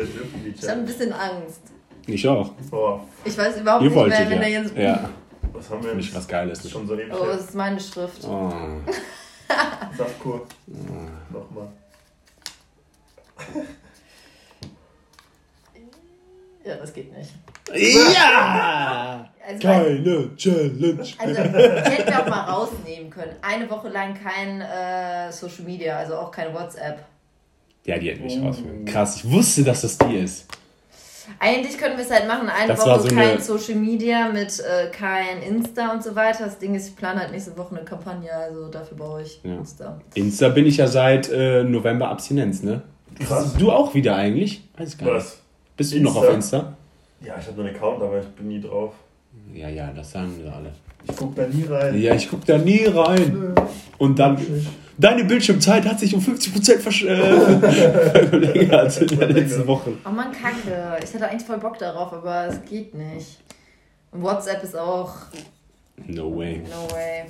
entlüften die Ich habe ein Challenge. bisschen Angst. Ich auch. Ich weiß überhaupt Ihr nicht mehr, wolltet wenn ja. er jetzt. ja. Was haben wir Nicht was Geiles. Das ist schon so ewig Oh, das ist meine Schrift. Oh. Saftkur. Nochmal. Ja, das geht nicht. Ja! Also, Keine Challenge. Also, hätten wir auch mal rausnehmen können. Eine Woche lang kein äh, Social Media, also auch kein WhatsApp. Ja, die hätten mich rausfinden. Krass, ich wusste, dass das die ist. Eigentlich können wir es halt machen, eine Das Woche so kein eine- Social Media mit äh, kein Insta und so weiter. Das Ding ist, ich plane halt nächste Woche eine Kampagne, also dafür brauche ich Ja. Insta. Insta bin ich ja seit äh, November Abstinenz, ne? Krass. Du auch wieder eigentlich? Weiß gar nicht. Was? Bist du noch auf Insta? Ja, ich habe nur einen Account, aber ich bin nie drauf. Ja, ja, das sagen wir alle. Ich guck da nie rein. Ja, ich guck da nie rein. Und dann, deine Bildschirmzeit hat sich um 50% versch äh, verlängert in der letzten Woche. Oh man, kacke. Ich hatte eigentlich voll Bock darauf, aber es geht nicht. Und WhatsApp ist auch. No way. No way.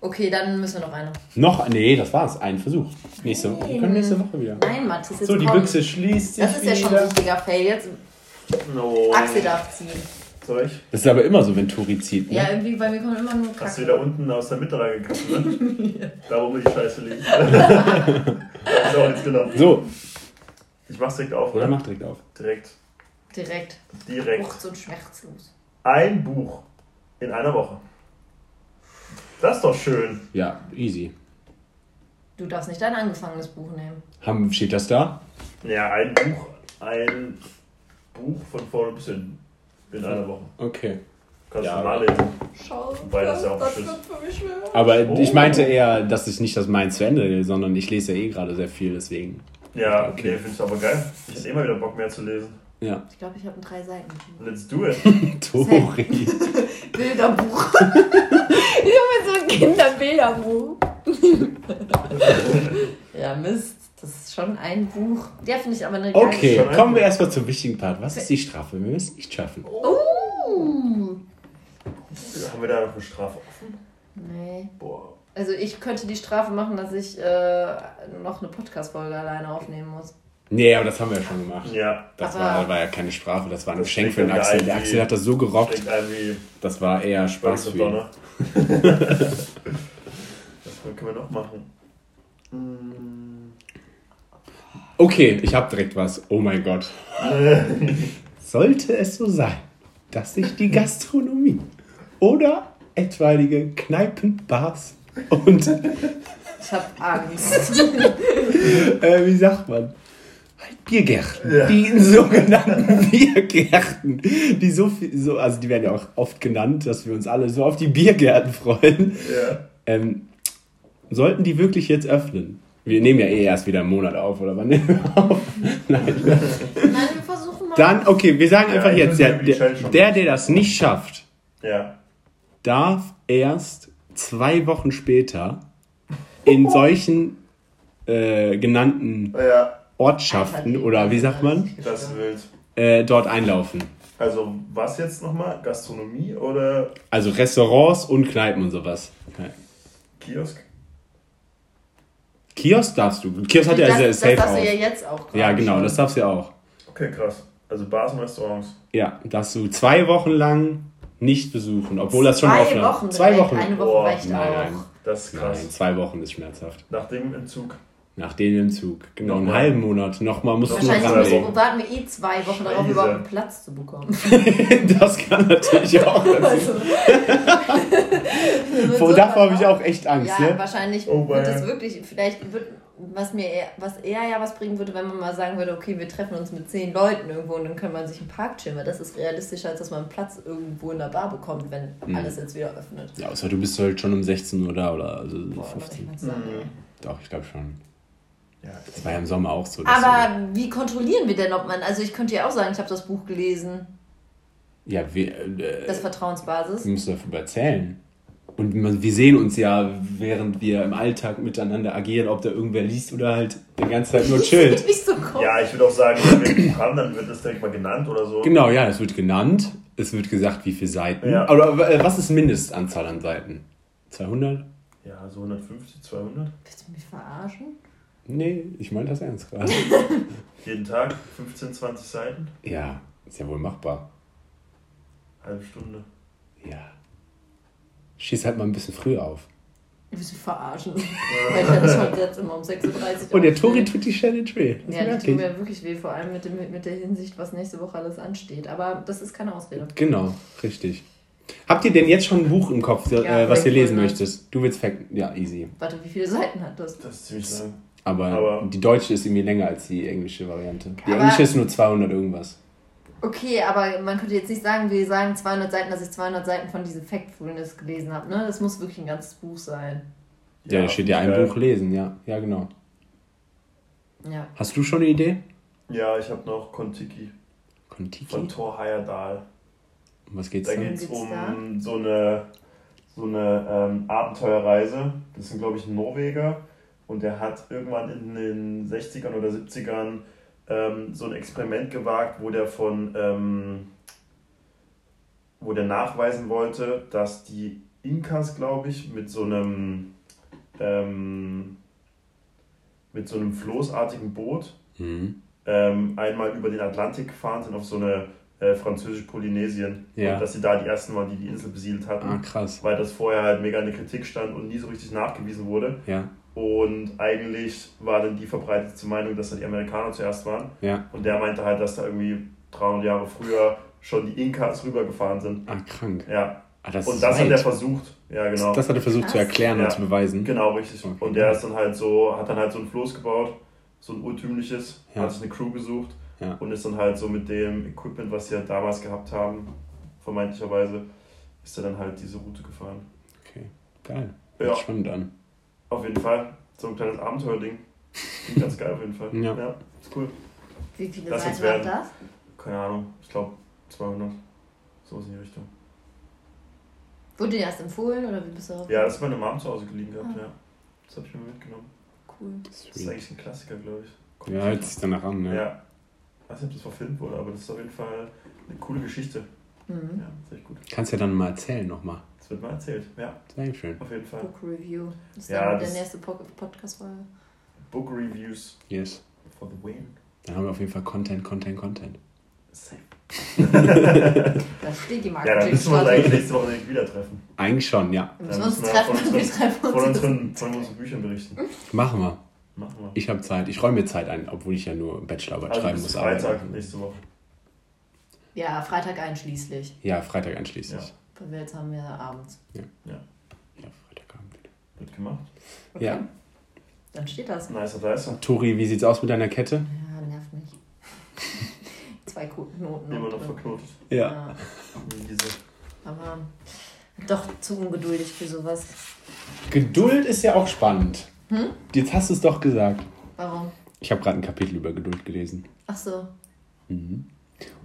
Okay, dann müssen wir noch eine. Noch, nee, das war's. Ein Versuch. Nächste, wir können nächste Woche wieder. Nein, Mathis, jetzt So, die. Büchse schließt sich Das ist ja schon ein wieder. richtiger Fail. Jetzt No. Axel darf ziehen. Ich? Das ist aber immer so, wenn Tori zieht. Ne? Ja, irgendwie, bei mir kommen immer nur Hast du Kacke. wieder unten aus der Mitte reingekackt, ne? Da, wo mir die Scheiße liegt. ist auch jetzt genommen. So, Ich mach's direkt auf, oder oder? mach direkt auf. Direkt. Direkt. Direkt. Wuchts und schmerzlos. Ein Buch in einer Woche. Das ist doch schön. Ja, easy. Du darfst nicht dein angefangenes Buch nehmen. Haben, steht das da? Ja, ein Buch, ein Buch von vorne bis hinten. In einer Woche. Okay. Kannst Ja, du mal lesen. Schau, Wobei das ja auch das wird für mich schwer. Aber Oh. ich meinte eher, dass ich nicht das mein zu Ende sondern ich lese ja eh gerade sehr viel, deswegen. Ja, Okay. okay, finde ich aber geil. Ich hätte immer wieder Bock mehr zu lesen. Ja. Ich glaube, ich habe drei Seiten. Let's do it. Tori. Bilderbuch. ich habe jetzt so ein Kinderbilderbuch. ja, Mist. Das ist schon ein Buch. Der finde ich aber eine Okay, ein kommen wir erstmal zum wichtigen Part. Was ist die Strafe, wenn wir es nicht schaffen? Uh. Haben wir da noch eine Strafe offen? Nee. Boah. Also ich könnte die Strafe machen, dass ich äh, noch eine Podcast-Folge alleine aufnehmen muss. Nee, aber das haben wir ja schon gemacht. Ja. Das Aber- war, war ja keine Strafe, das war ein Das Geschenk für den Axel. Der Axel hat das so gerockt, das war eher Spaß für ihn. Was können wir noch machen? Hm. Okay, ich habe direkt was. Oh mein Gott. Sollte es so sein, dass sich die Gastronomie oder etwaige Kneipen, Bars und, Ich habe Angst. äh, wie sagt man, halt Biergärten, Ja. die sogenannten Biergärten, die so viel, so, also die werden ja auch oft genannt, dass wir uns alle so auf die Biergärten freuen. Ja. Ähm, sollten die wirklich jetzt öffnen? Wir nehmen ja eh erst wieder einen Monat auf, oder wann nehmen wir auf? Nein. Nein, wir versuchen mal. Dann, okay, wir sagen Ja, einfach jetzt, der, der, der, der das nicht schafft, Ja. darf erst zwei Wochen später in solchen äh, genannten Ja, Ortschaften oder wie sagt man, das wild. äh, dort einlaufen. Also, was jetzt nochmal? Gastronomie oder Also Restaurants und Kneipen und sowas. Okay. Kiosk? Kiosk darfst du. Kiosk hat ja das, sehr das safe darfst auch. du ja jetzt auch gerade Ja, genau, schon. das darfst du ja auch. Okay, krass. Also Bars und Restaurants. Ja, darfst du zwei Wochen lang nicht besuchen, obwohl das schon Zwei offen Wochen. Zwei. Wochen. Eine Woche Boah, reicht nein, auch. nein. Das ist krass. Nein, zwei Wochen ist schmerzhaft. Nach dem Entzug. Nach dem Entzug. Genau, einen halben Monat. Nochmal musst du noch ranlegen. warten wir eh zwei Wochen darauf, überhaupt einen Platz zu bekommen. Das kann natürlich auch. Also, Vor davor habe ich auch echt Angst, Ja, ne? wahrscheinlich Oh, wird es wirklich, vielleicht wird, was mir eher, was eher ja was bringen würde, wenn man mal sagen würde, okay, wir treffen uns mit zehn Leuten irgendwo und dann kann man sich im Park chillen, weil das ist realistischer, als dass man einen Platz irgendwo in der Bar bekommt, wenn Mhm. alles jetzt wieder öffnet. Ja, außer du bist halt schon um 16 Uhr da oder also Boah, aber ich 15. kann's sagen. Doch, ich glaube schon. Ja, Das war ja im Sommer auch so. Aber wie kontrollieren wir denn, ob man, also ich könnte ja auch sagen, ich habe das Buch gelesen, ja, wir, äh, das Vertrauensbasis. wir müssen darüber erzählen. Und wir sehen uns ja, während wir im Alltag miteinander agieren, ob da irgendwer liest oder halt die ganze Zeit nur chillt. Nicht so ja ich würde auch sagen, wenn wir ein Buch haben, dann wird das direkt mal genannt oder so. Genau, ja, es wird genannt. Es wird gesagt, wie viele Seiten. Ja. Oder äh, was ist Mindestanzahl an Seiten? 200? Ja, so 150, 200. Willst du mich verarschen? Nee, ich meine das ernst gerade. Jeden Tag 15, 20 Seiten. ja, ist ja wohl machbar. Halbe Stunde. Ja. Schieß halt mal ein bisschen früher auf. Willst mich verarschen. Weil ich das schon jetzt immer um 6.30 Uhr Und der Tori tut die Challenge weh. Das Ja, die tut ich. mir wirklich weh, vor allem mit, dem, mit der Hinsicht, was nächste Woche alles ansteht. Aber das ist keine Ausrede. Genau, richtig. Habt ihr denn jetzt schon ein Buch im Kopf, Ja, äh, was ihr lesen Factfulness. möchtest? Du willst Fact. Ja, easy. Warte, wie viele Seiten hat das? Das ist ziemlich lang. Aber, Aber- die deutsche ist irgendwie länger als die englische Variante. Die englische ist nur 200 irgendwas. Okay, aber man könnte jetzt nicht sagen, wir sagen 200 Seiten, dass ich 200 Seiten von diesem Factfulness gelesen habe. Ne? Das muss wirklich ein ganzes Buch sein. Ja, da steht ja ein Buch lesen, ja. Ja, genau. Ja. Hast du schon eine Idee? Ja, ich habe noch Kontiki Kontiki? von Thor Heyerdahl. Um was geht's Da da? geht es geht's um da? so eine, so eine ähm, Abenteuerreise. Das sind, glaube ich, Norweger. Und der hat irgendwann in den 60ern oder 70ern ähm, so ein Experiment gewagt, wo der von ähm, wo der nachweisen wollte, dass die Inkas, glaube ich, mit so einem ähm, mit so einem floßartigen Boot Mhm. ähm, einmal über den Atlantik gefahren sind auf so eine äh, französische Polynesien. Ja. Und dass sie da die ersten waren, die die Insel besiedelt hatten. Ah, krass. Weil das vorher halt mega in der Kritik stand und nie so richtig nachgewiesen wurde. Ja, Und eigentlich war dann die verbreitete Meinung, dass da die Amerikaner zuerst waren. ja. Und der meinte halt, dass da irgendwie 300 Jahre früher schon die Inkas rübergefahren sind. Ah, krank. Ja. Ah, das Und das hat weit. er versucht. Ja, genau. Das hat er versucht zu Krass. erklären Ja. und zu beweisen. Genau, richtig. Okay. Und der ist dann halt so, hat dann halt so ein Floß gebaut, so ein urtümliches, Ja. hat sich eine Crew gesucht Ja. und ist dann halt so mit dem Equipment, was sie halt damals gehabt haben, vermeintlicherweise, ist er dann halt diese Route gefahren. Okay, geil. Ja. Spannend an. Auf jeden Fall. So ein kleines Abenteuerding. Klingt ganz geil auf jeden Fall. Ja. ist cool. Wie viele uns Seiten hat das? Keine Ahnung, ich glaube 200. So in die Richtung. Wurde dir erst empfohlen oder wie bist du drauf? Ja, das ist meine Mom zu Hause geliehen gehabt, Ah. ja. Das habe ich mir mitgenommen. Cool. Das ist eigentlich ein Klassiker, glaube ich. Ja, hört sich danach an, ne? Ja. Ich weiß nicht, ob das verfilmt wurde, aber das ist auf jeden Fall eine coole Geschichte. Mhm. Ja, sehr gut. Kannst ja dann mal erzählen nochmal. Das wird mal erzählt. Ja, Sehr schön. auf jeden Fall. Book Review. Das ist Ja, dann das- der nächste Po- Podcast-Folge. Book Reviews Yes. for the win. Dann haben wir auf jeden Fall Content, Content, Content. Safe. Da steht die Ja, dann müssen wir uns eigentlich nächste Woche direkt wieder treffen. Eigentlich schon, ja. Wir müssen Dann uns müssen wir treffen von und wir unseren- treffen Von uns. unseren, von unseren Büchern berichten. Machen wir. Machen wir. Ich habe Zeit. Ich räume mir Zeit ein, obwohl ich ja nur Bachelorarbeit Also schreiben muss. Freitag aber- nächste Woche. Ja, Freitag einschließlich. Ja, Freitag einschließlich. Ja. Jetzt haben wir abends. Ja, Freitagabend. Wird gemacht. Okay. Ja. Dann steht das. Nicer, nicer. Tori, wie sieht's aus mit deiner Kette? Ja, nervt mich. Zwei Knoten Immer noch verknotet. Ja, Diese. aber doch zu ungeduldig für sowas. Geduld ist ja auch spannend. Hm? Jetzt hast du es doch gesagt. Warum? Ich habe gerade ein Kapitel über Geduld gelesen. Ach so.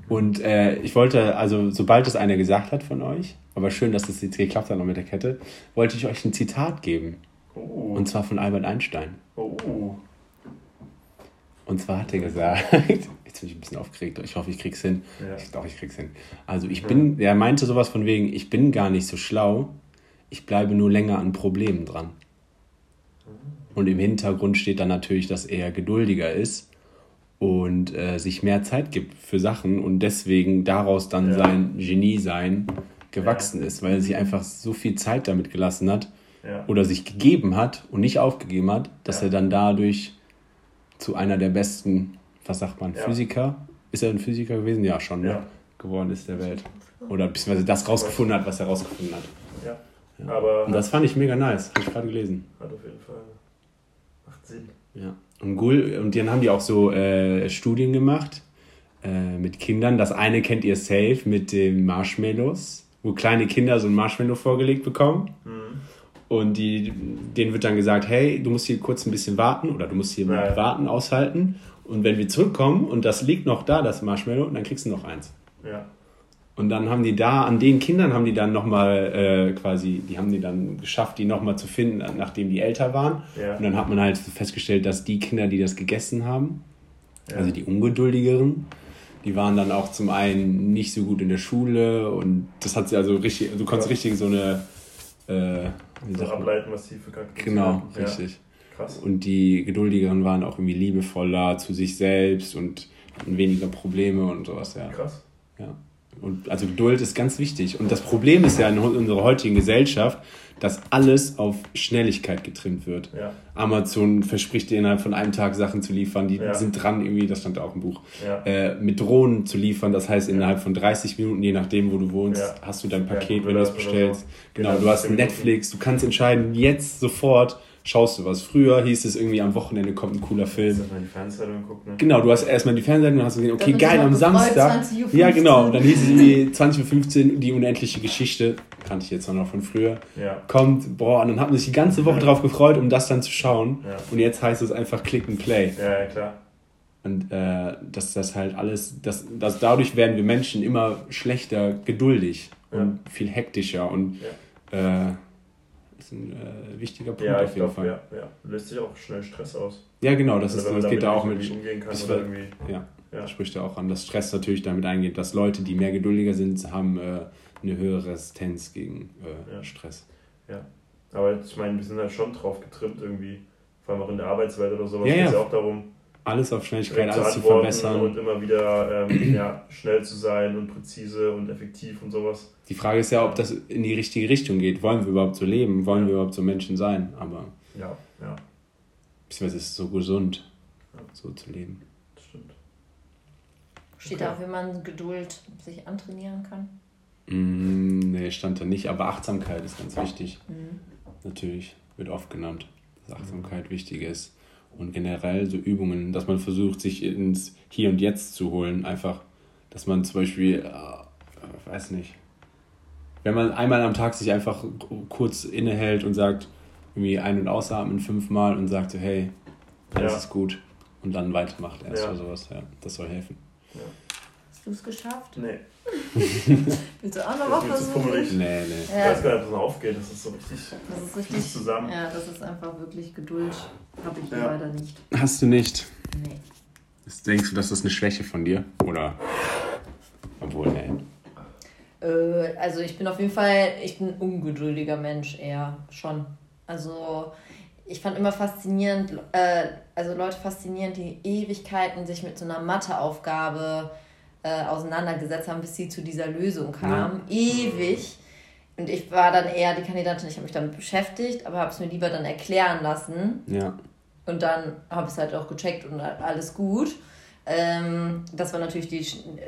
Und äh, ich wollte, also sobald es einer gesagt hat von euch, aber schön, dass das jetzt geklappt hat noch mit der Kette, wollte ich euch ein Zitat geben. Oh. Und zwar von Albert Einstein. oh. Und zwar hat er gesagt, jetzt bin ich ein bisschen aufgeregt, ich hoffe, ich krieg's hin. Ja. Ich, doch, ich krieg's hin. Also ich bin, er meinte sowas von wegen, ich bin gar nicht so schlau, ich bleibe nur länger an Problemen dran. Und im Hintergrund steht dann natürlich, dass er geduldiger ist und äh, sich mehr Zeit gibt für Sachen und deswegen daraus dann Ja. sein Genie sein gewachsen ist, weil er sich einfach so viel Zeit damit gelassen hat Ja. oder sich gegeben hat und nicht aufgegeben hat, dass Ja. er dann dadurch zu einer der besten, was sagt man, Ja. Physiker? Ist er ein Physiker gewesen? Ja, schon, ne? Ja. Geworden ist der Welt. Oder beziehungsweise das rausgefunden hat, was er rausgefunden hat. ja. Aber Und das fand ich mega nice. Habe ich gerade gelesen. hat auf jeden Fall. Macht Sinn. Ja. Und, Gul, und dann haben die auch so äh, Studien gemacht äh, mit Kindern. Das eine kennt ihr safe mit den Marshmallows, wo kleine Kinder so ein Marshmallow vorgelegt bekommen. Und die, denen wird dann gesagt, hey, du musst hier kurz ein bisschen warten oder du musst hier Ja. warten, aushalten. Und wenn wir zurückkommen und das liegt noch da, das Marshmallow, dann kriegst du noch eins. Ja. Und dann haben die da, an den Kindern haben die dann nochmal äh, quasi, die haben die dann geschafft, die nochmal zu finden, nachdem die älter waren. Ja. Und dann hat man halt festgestellt, dass die Kinder, die das gegessen haben, Ja. also die ungeduldigeren, die waren dann auch zum einen nicht so gut in der Schule und das hat sie also richtig, du konntest Ja. richtig so eine, äh, So ableiten, was die für Charaktere Genau, richtig. Krass. Und die geduldigeren waren auch irgendwie liebevoller zu sich selbst und hatten weniger Probleme und sowas, ja. Krass. ja. Und also Geduld ist ganz wichtig. Und das Problem ist ja in unserer heutigen Gesellschaft, dass alles auf Schnelligkeit getrimmt wird. Ja. Amazon verspricht dir innerhalb von einem Tag Sachen zu liefern, die ja. sind dran, irgendwie, das stand auch im Buch, ja. äh, mit Drohnen zu liefern. Das heißt, innerhalb von 30 Minuten, je nachdem, wo du wohnst, hast du dein Paket, wenn du es bestellst. Genau, genau, du hast Netflix, du kannst entscheiden, jetzt sofort schaust du was. Früher hieß es irgendwie am Wochenende kommt ein cooler Film. Hast du die Fernsehsendung geguckt, ne? Genau, du hast erstmal die Fernsehsendung und hast gesehen, okay, geil, am Samstag. Ja, genau. Und dann hieß es irgendwie 20.15 Uhr die unendliche Geschichte, kannte ich jetzt noch von früher, ja. kommt, boah, und dann hat man sich die ganze Woche drauf gefreut, um das dann zu schauen. Ja. Und jetzt heißt es einfach Click and Play. Ja, ja klar. Und äh, dass das halt alles, dass, dass dadurch werden wir Menschen immer schlechter geduldig und viel hektischer und äh, ist ein äh, wichtiger Punkt ja, auf jeden glaub, Fall. Ja, ja, löst sich auch schnell Stress aus. Ja, genau, das, also ist, das geht da auch mit. Umgehen kann das, war, ja, ja, das spricht ja auch an, dass Stress natürlich damit eingeht, dass Leute, die mehr geduldiger sind, haben äh, eine höhere Resistenz gegen äh, ja. Stress. Ja, aber ich meine, wir sind halt schon drauf getrimmt irgendwie, vor allem auch in der Arbeitswelt oder sowas, ja, geht es ja auch darum, alles auf Schnelligkeit, alles zu verbessern. Und immer wieder ähm, ja, schnell zu sein und präzise und effektiv und sowas. Die Frage ist ja, ob das in die richtige Richtung geht. Wollen wir überhaupt so leben? Wollen ja. wir überhaupt so Menschen sein? Aber. Ja, ja. Beziehungsweise ist es so gesund, ja. so zu leben. Das stimmt. Steht okay. da auch, wie man Geduld sich antrainieren kann? Mm, nee, stand da nicht. Aber Achtsamkeit ist ganz wichtig. Mhm. Natürlich, wird oft genannt, dass Achtsamkeit mhm. wichtig ist und generell so Übungen, dass man versucht, sich ins Hier und Jetzt zu holen. Einfach, dass man zum Beispiel, äh, weiß nicht, wenn man einmal am Tag sich einfach kurz innehält und sagt, irgendwie ein- und ausatmen fünfmal und sagt so, hey, alles ja. ist gut und dann weitermacht erst ja. oder sowas. Ja, das soll helfen. Ja. Hast du es geschafft? Nee. Willst du auch noch was versuchen? Nee, nee. Ja. Ich weiß gar nicht, ob das aufgeht. Das ist so richtig, das ist richtig zusammen. Ja, das ist einfach wirklich Geduld. Habe ich ja. leider nicht. Hast du nicht? Nee. Denkst du, dass das eine Schwäche von dir? Oder? Obwohl, nee. Äh, also ich bin auf jeden Fall, ich bin ein ungeduldiger Mensch eher schon. Also ich fand immer faszinierend, äh, also Leute faszinierend, die Ewigkeiten sich mit so einer Matheaufgabe äh, auseinandergesetzt haben, bis sie zu dieser Lösung kamen. Ja. Ewig. Und ich war dann eher die Kandidatin, ich habe mich damit beschäftigt, aber habe es mir lieber dann erklären lassen. Ja. Und dann habe ich es halt auch gecheckt und alles gut. Ähm, das war natürlich die,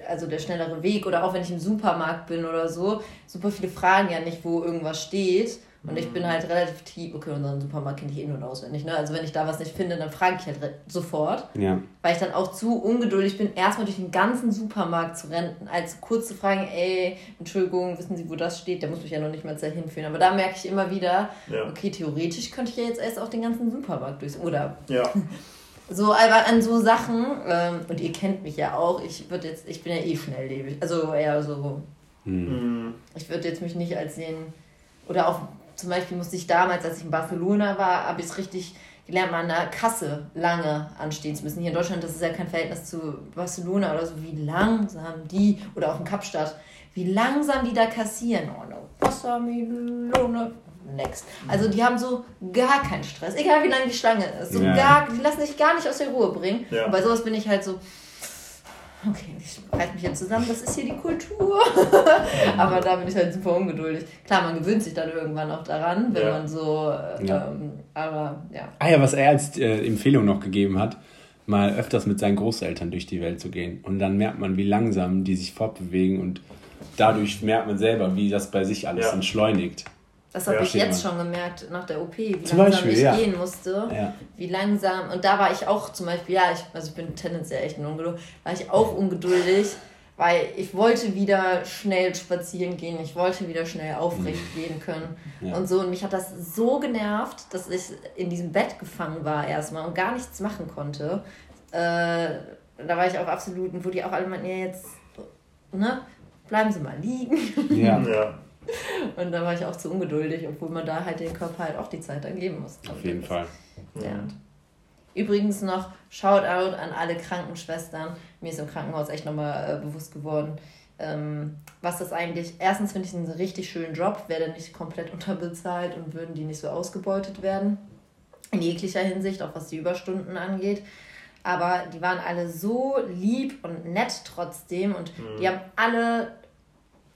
also der schnellere Weg. Oder auch wenn ich im Supermarkt bin oder so, super viele fragen ja nicht, wo irgendwas steht. Und ich bin halt relativ tief, okay, unseren Supermarkt kenne ich eh nur auswendig, ne? Also wenn ich da was nicht finde, dann frage ich halt sofort. Ja. Weil ich dann auch zu ungeduldig bin, erstmal durch den ganzen Supermarkt zu rennen, als kurz zu fragen, ey, Entschuldigung, wissen Sie, wo das steht? Der muss mich ja noch nicht mal dahin führen. Aber da merke ich immer wieder, ja. okay, theoretisch könnte ich ja jetzt erst auch den ganzen Supermarkt durch. Oder ja. so, aber an so Sachen, ähm, und ihr kennt mich ja auch, ich würde jetzt, ich bin ja eh schnelllebig. Also eher so. Mhm. Ich würde jetzt mich nicht als den. Oder auch zum Beispiel musste ich damals, als ich in Barcelona war, habe ich es richtig gelernt, mal an der Kasse lange anstehen zu müssen. Hier in Deutschland, das ist ja kein Verhältnis zu Barcelona oder so, wie langsam die, oder auch in Kapstadt, wie langsam die da kassieren. Oh, eine Wassermelone. Next. Also die haben so gar keinen Stress, egal wie lange die Schlange ist. So ja. gar, die lassen sich gar nicht aus der Ruhe bringen. Ja. Und bei sowas bin ich halt so, okay, ich reiß mich jetzt zusammen, das ist hier die Kultur. aber da bin ich halt super ungeduldig. Klar, man gewöhnt sich dann irgendwann auch daran, wenn ja. man so, äh, ja. Ähm, aber ja. Ah ja, was er als äh, Empfehlung noch gegeben hat, mal öfters mit seinen Großeltern durch die Welt zu gehen. Und dann merkt man, wie langsam die sich fortbewegen und dadurch merkt man selber, wie das bei sich alles ja. entschleunigt. Das habe ja, ich jetzt schon gemerkt nach der OP, wie zum langsam Beispiel, ich ja. gehen musste. Ja. Wie langsam. Und da war ich auch zum Beispiel, ja, ich, also ich bin tendenziell echt ein Ungeduldig, war ich auch ungeduldig, weil ich wollte wieder schnell spazieren gehen, ich wollte wieder schnell aufrecht mhm. gehen können. Und so. Und mich hat das so genervt, dass ich in diesem Bett gefangen war erstmal und gar nichts machen konnte. Äh, da war ich auch absolut, wo die auch alle meinten, ja, jetzt, ne, bleiben Sie mal liegen. Ja. ja. Und da war ich auch zu ungeduldig, obwohl man da halt den Körper halt auch die Zeit dann geben muss. Auf jeden Fall. Ja. Übrigens noch Shoutout an alle Krankenschwestern. Mir ist im Krankenhaus echt nochmal äh, bewusst geworden, ähm, was das eigentlich. Erstens finde ich einen richtig schönen Job, wäre der nicht komplett unterbezahlt und würden die nicht so ausgebeutet werden. In jeglicher Hinsicht, auch was die Überstunden angeht. Aber die waren alle so lieb und nett trotzdem und mhm. die haben alle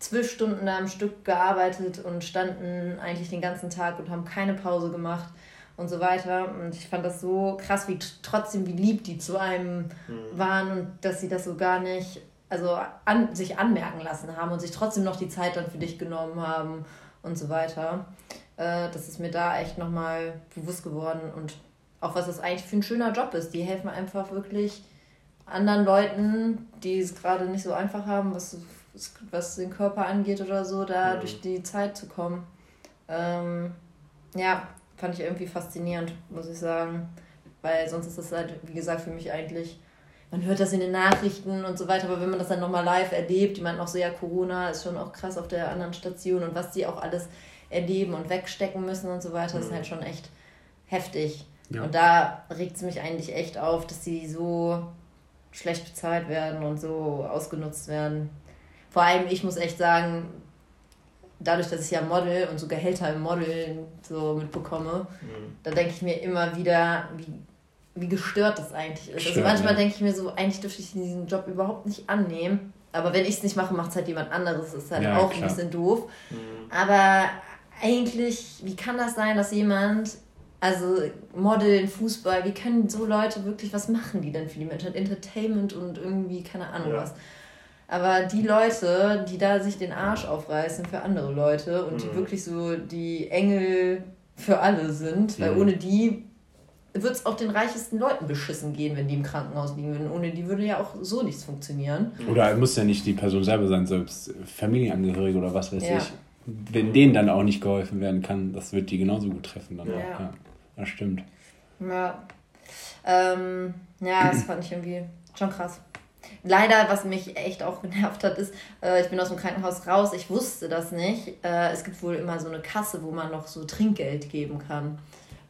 zwölf Stunden da am Stück gearbeitet und standen eigentlich den ganzen Tag und haben keine Pause gemacht und so weiter. Und ich fand das so krass, wie trotzdem, wie lieb die zu einem mhm. waren und dass sie das so gar nicht, also an, sich anmerken lassen haben und sich trotzdem noch die Zeit dann für dich genommen haben und so weiter. Äh, das ist mir da echt nochmal bewusst geworden und auch was das eigentlich für ein schöner Job ist. Die helfen einfach wirklich anderen Leuten, die es gerade nicht so einfach haben, was, was den Körper angeht oder so, da mhm. durch die Zeit zu kommen. Ähm, ja, fand ich irgendwie faszinierend, muss ich sagen. Weil sonst ist das halt, wie gesagt, für mich eigentlich, man hört das in den Nachrichten und so weiter, aber wenn man das dann nochmal live erlebt, die meinten auch so, ja, Corona ist schon auch krass auf der anderen Station und was die auch alles erleben und wegstecken müssen und so weiter, mhm. ist halt schon echt heftig. Ja. Und da regt es mich eigentlich echt auf, dass sie so schlecht bezahlt werden und so ausgenutzt werden. Vor allem, ich muss echt sagen, dadurch, dass ich ja Model und so Gehälter im Modeln so mitbekomme, mhm. da denke ich mir immer wieder, wie, wie gestört das eigentlich ist. Also Stimmt, also manchmal ja. denke ich mir so, eigentlich dürfte ich diesen Job überhaupt nicht annehmen. Aber wenn ich es nicht mache, macht es halt jemand anderes. Das ist halt ja, auch klar. ein bisschen doof. Mhm. Aber eigentlich, wie kann das sein, dass jemand also Modeln, Fußball, wie können so Leute wirklich, was machen die denn für die Menschen? Entertainment und irgendwie, keine Ahnung ja. was. Aber die Leute, die da sich den Arsch aufreißen für andere Leute und mhm. die wirklich so die Engel für alle sind, weil mhm. ohne die wird es auch den reichesten Leuten beschissen gehen, wenn die im Krankenhaus liegen würden. Ohne die würde ja auch so nichts funktionieren. Oder muss ja nicht die Person selber sein, selbst Familienangehörige oder was weiß ja. ich. Wenn denen dann auch nicht geholfen werden kann, das wird die genauso gut treffen dann. Ja. ja. Das stimmt. Ja. Ähm, ja, das fand ich irgendwie schon krass. Leider, was mich echt auch genervt hat, ist, äh, ich bin aus dem Krankenhaus raus, ich wusste das nicht. Äh, es gibt wohl immer so eine Kasse, wo man noch so Trinkgeld geben kann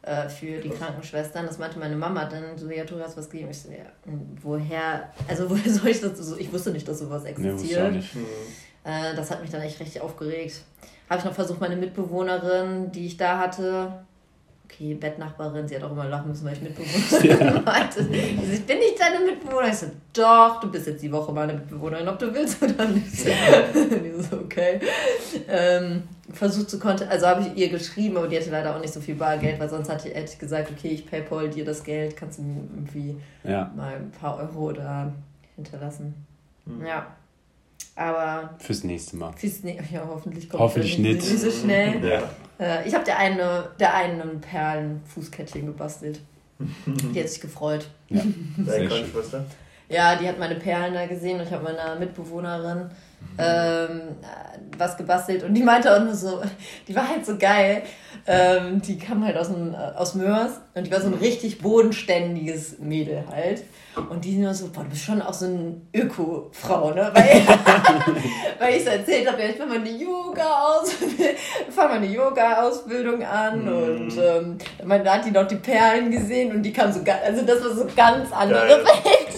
äh, für die Krankenschwestern. Das meinte meine Mama dann so, ja, du hast was gegeben. Ich so, ja, woher, also woher soll ich das so, ich wusste nicht, dass sowas existiert. Nee, nicht. Äh, das hat mich dann echt richtig aufgeregt. Habe ich noch versucht, meine Mitbewohnerin, die ich da hatte, okay, Bettnachbarin, sie hat auch immer lachen müssen, weil ich Mitbewohnerin ja. meinte. Ich bin nicht deine Mitbewohnerin. Ich so, doch, du bist jetzt die Woche meine Mitbewohnerin, ob du willst oder nicht. die so, okay. Ähm, versucht zu konnte, also habe ich ihr geschrieben, aber die hatte leider auch nicht so viel Bargeld, weil sonst hätte ich gesagt, okay, ich paypal dir das Geld, kannst du mir irgendwie ja. mal ein paar Euro da hinterlassen. Mhm. Ja. Aber. Fürs nächste Mal. Fürs ne ja, hoffentlich kommt Hoffentlich nicht. nicht so schnell. Ja. Äh, ich habe der eine, der einen ein Perlenfußkettchen gebastelt. Die hat sich gefreut. Ja, Deine Schwester? Ja, die hat meine Perlen da gesehen und ich habe meiner Mitbewohnerin ähm, was gebastelt und die meinte auch nur so, die war halt so geil. Ähm, die kam halt aus, dem, aus Mörs und die war so ein richtig bodenständiges Mädel halt. Und die sind immer so, boah, du bist schon auch so eine Öko-Frau, ne? Weil, weil ich es erzählt habe, ja, ich mache mal eine Yoga-Ausbildung, fange mal eine Yoga-Ausbildung an mm. und ähm, dann hat die noch die Perlen gesehen und die kam so, also das war so ganz andere Geil. Welt.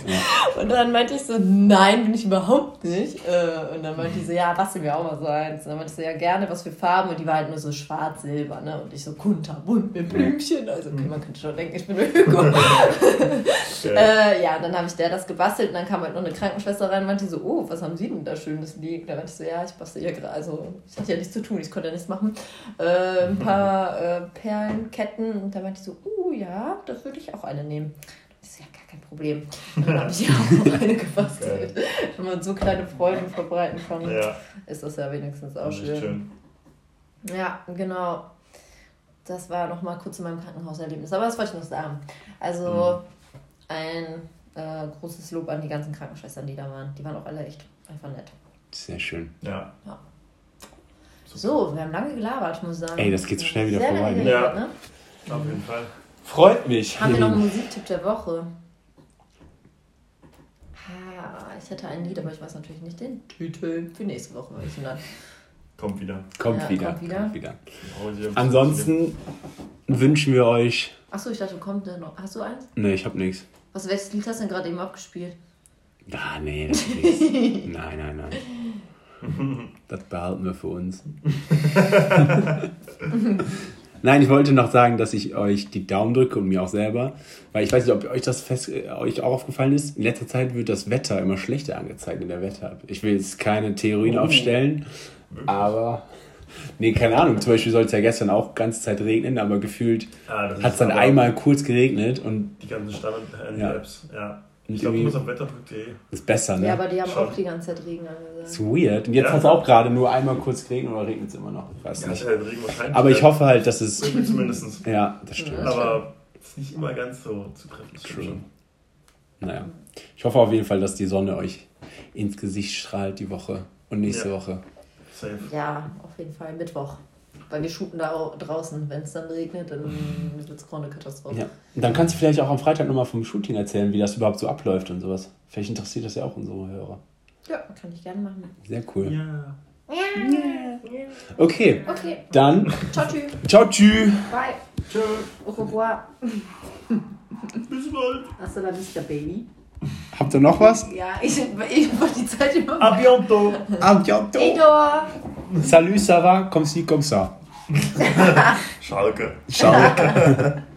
Und dann meinte ich so, nein, bin ich überhaupt nicht. Äh, und dann meinte ich so, ja, basteln wir auch mal so eins. Und dann meinte ich so, ja, gerne, was für Farben. Und die war halt nur so schwarz-silber, ne? Und ich so kunterbunt mit Blümchen. Also, okay, man könnte schon denken, ich bin Öko. äh, ja, dann habe ich der das gebastelt und dann kam halt noch eine Krankenschwester rein und meinte so, oh, was haben Sie denn da Schönes liegen? Da meinte ich so, ja, ich bastel ja gerade, also ich hatte ja nichts zu tun, ich konnte ja nichts machen. Äh, ein paar äh, Perlenketten und da meinte ich so, oh ja, das würde ich auch eine nehmen. Das ist ja gar kein Problem. Und dann habe ich ja auch eine gebastelt. Wenn man so kleine Freuden verbreiten kann, ja. ist das ja wenigstens auch schön. schön. Ja, genau. Das war noch mal kurz in meinem Krankenhauserlebnis. Aber das wollte ich noch sagen. Also, mhm ein äh, großes Lob an die ganzen Krankenschwestern, die da waren. Die waren auch alle echt einfach nett. Sehr schön. Ja. ja. So, wir haben lange gelabert, muss ich sagen. Ey, das geht so schnell wieder Sehr vorbei. Ne? Ja, ne? auf jeden Fall. Freut mich. Haben wir noch einen Musiktipp der Woche? Ah, ich hätte ein Lied, aber ich weiß natürlich nicht den Titel. Für nächste Woche. Ich dann kommt wieder. Kommt ja, wieder. Kommt wieder. Kommt wieder. Ansonsten wünschen wir euch. Achso, ich dachte, kommt der noch. Hast du eins? Nee, ich hab nichts. Was, welches Lied hast du denn gerade eben abgespielt? Ah, nee, das ist nein, nein, nein. Das behalten wir für uns. Nein, ich wollte noch sagen, dass ich euch die Daumen drücke und mir auch selber, weil ich weiß nicht, ob euch das fest, äh, euch auch aufgefallen ist. In letzter Zeit wird das Wetter immer schlechter angezeigt in der Wetter-App. Ich will jetzt keine Theorien Oh. aufstellen, aber nee, keine Ahnung. Zum Beispiel soll es ja gestern auch ganze Zeit regnen, aber gefühlt Ah, das hat es dann einmal kurz geregnet und Die ganzen Standard-Apps, ja. Ich Und glaube, du musst auf wetter.de. ist besser, ne? Ja, aber die haben Schon. auch die ganze Zeit Regen angesagt. ist weird. Und jetzt Ja. hat es auch gerade nur einmal kurz geregnet oder regnet es immer noch. Ich weiß Ja, nicht. halt Regen wahrscheinlich. Aber ich hoffe halt, dass es. Zumindest. Ja, das stimmt. Ja. Aber ist nicht immer ganz so zutreffend. True. Naja. Ich hoffe auf jeden Fall, dass die Sonne euch ins Gesicht strahlt die Woche und nächste Ja. Woche. Safe. Ja, auf jeden Fall Mittwoch. Weil wir shooten da au- draußen. Wenn es dann regnet, dann wird es eine Katastrophe. Ja. Und dann kannst du vielleicht auch am Freitag nochmal vom Shooting erzählen, wie das überhaupt so abläuft und sowas. Vielleicht interessiert das ja auch unsere Hörer. Ja, kann ich gerne machen. Sehr cool. Ja. Okay, Okay, dann ciao, tschüss. ciao, tschüss. Bye. Tschö. Au revoir. Bis bald. Hasta la vista, Baby. Habt ihr noch was? Ja, ich, ich wollte die Zeit immer. A bientôt. Ah, bientôt. Edor. Salut, ça va? Comme si, comme ça. Schalke. Ciao.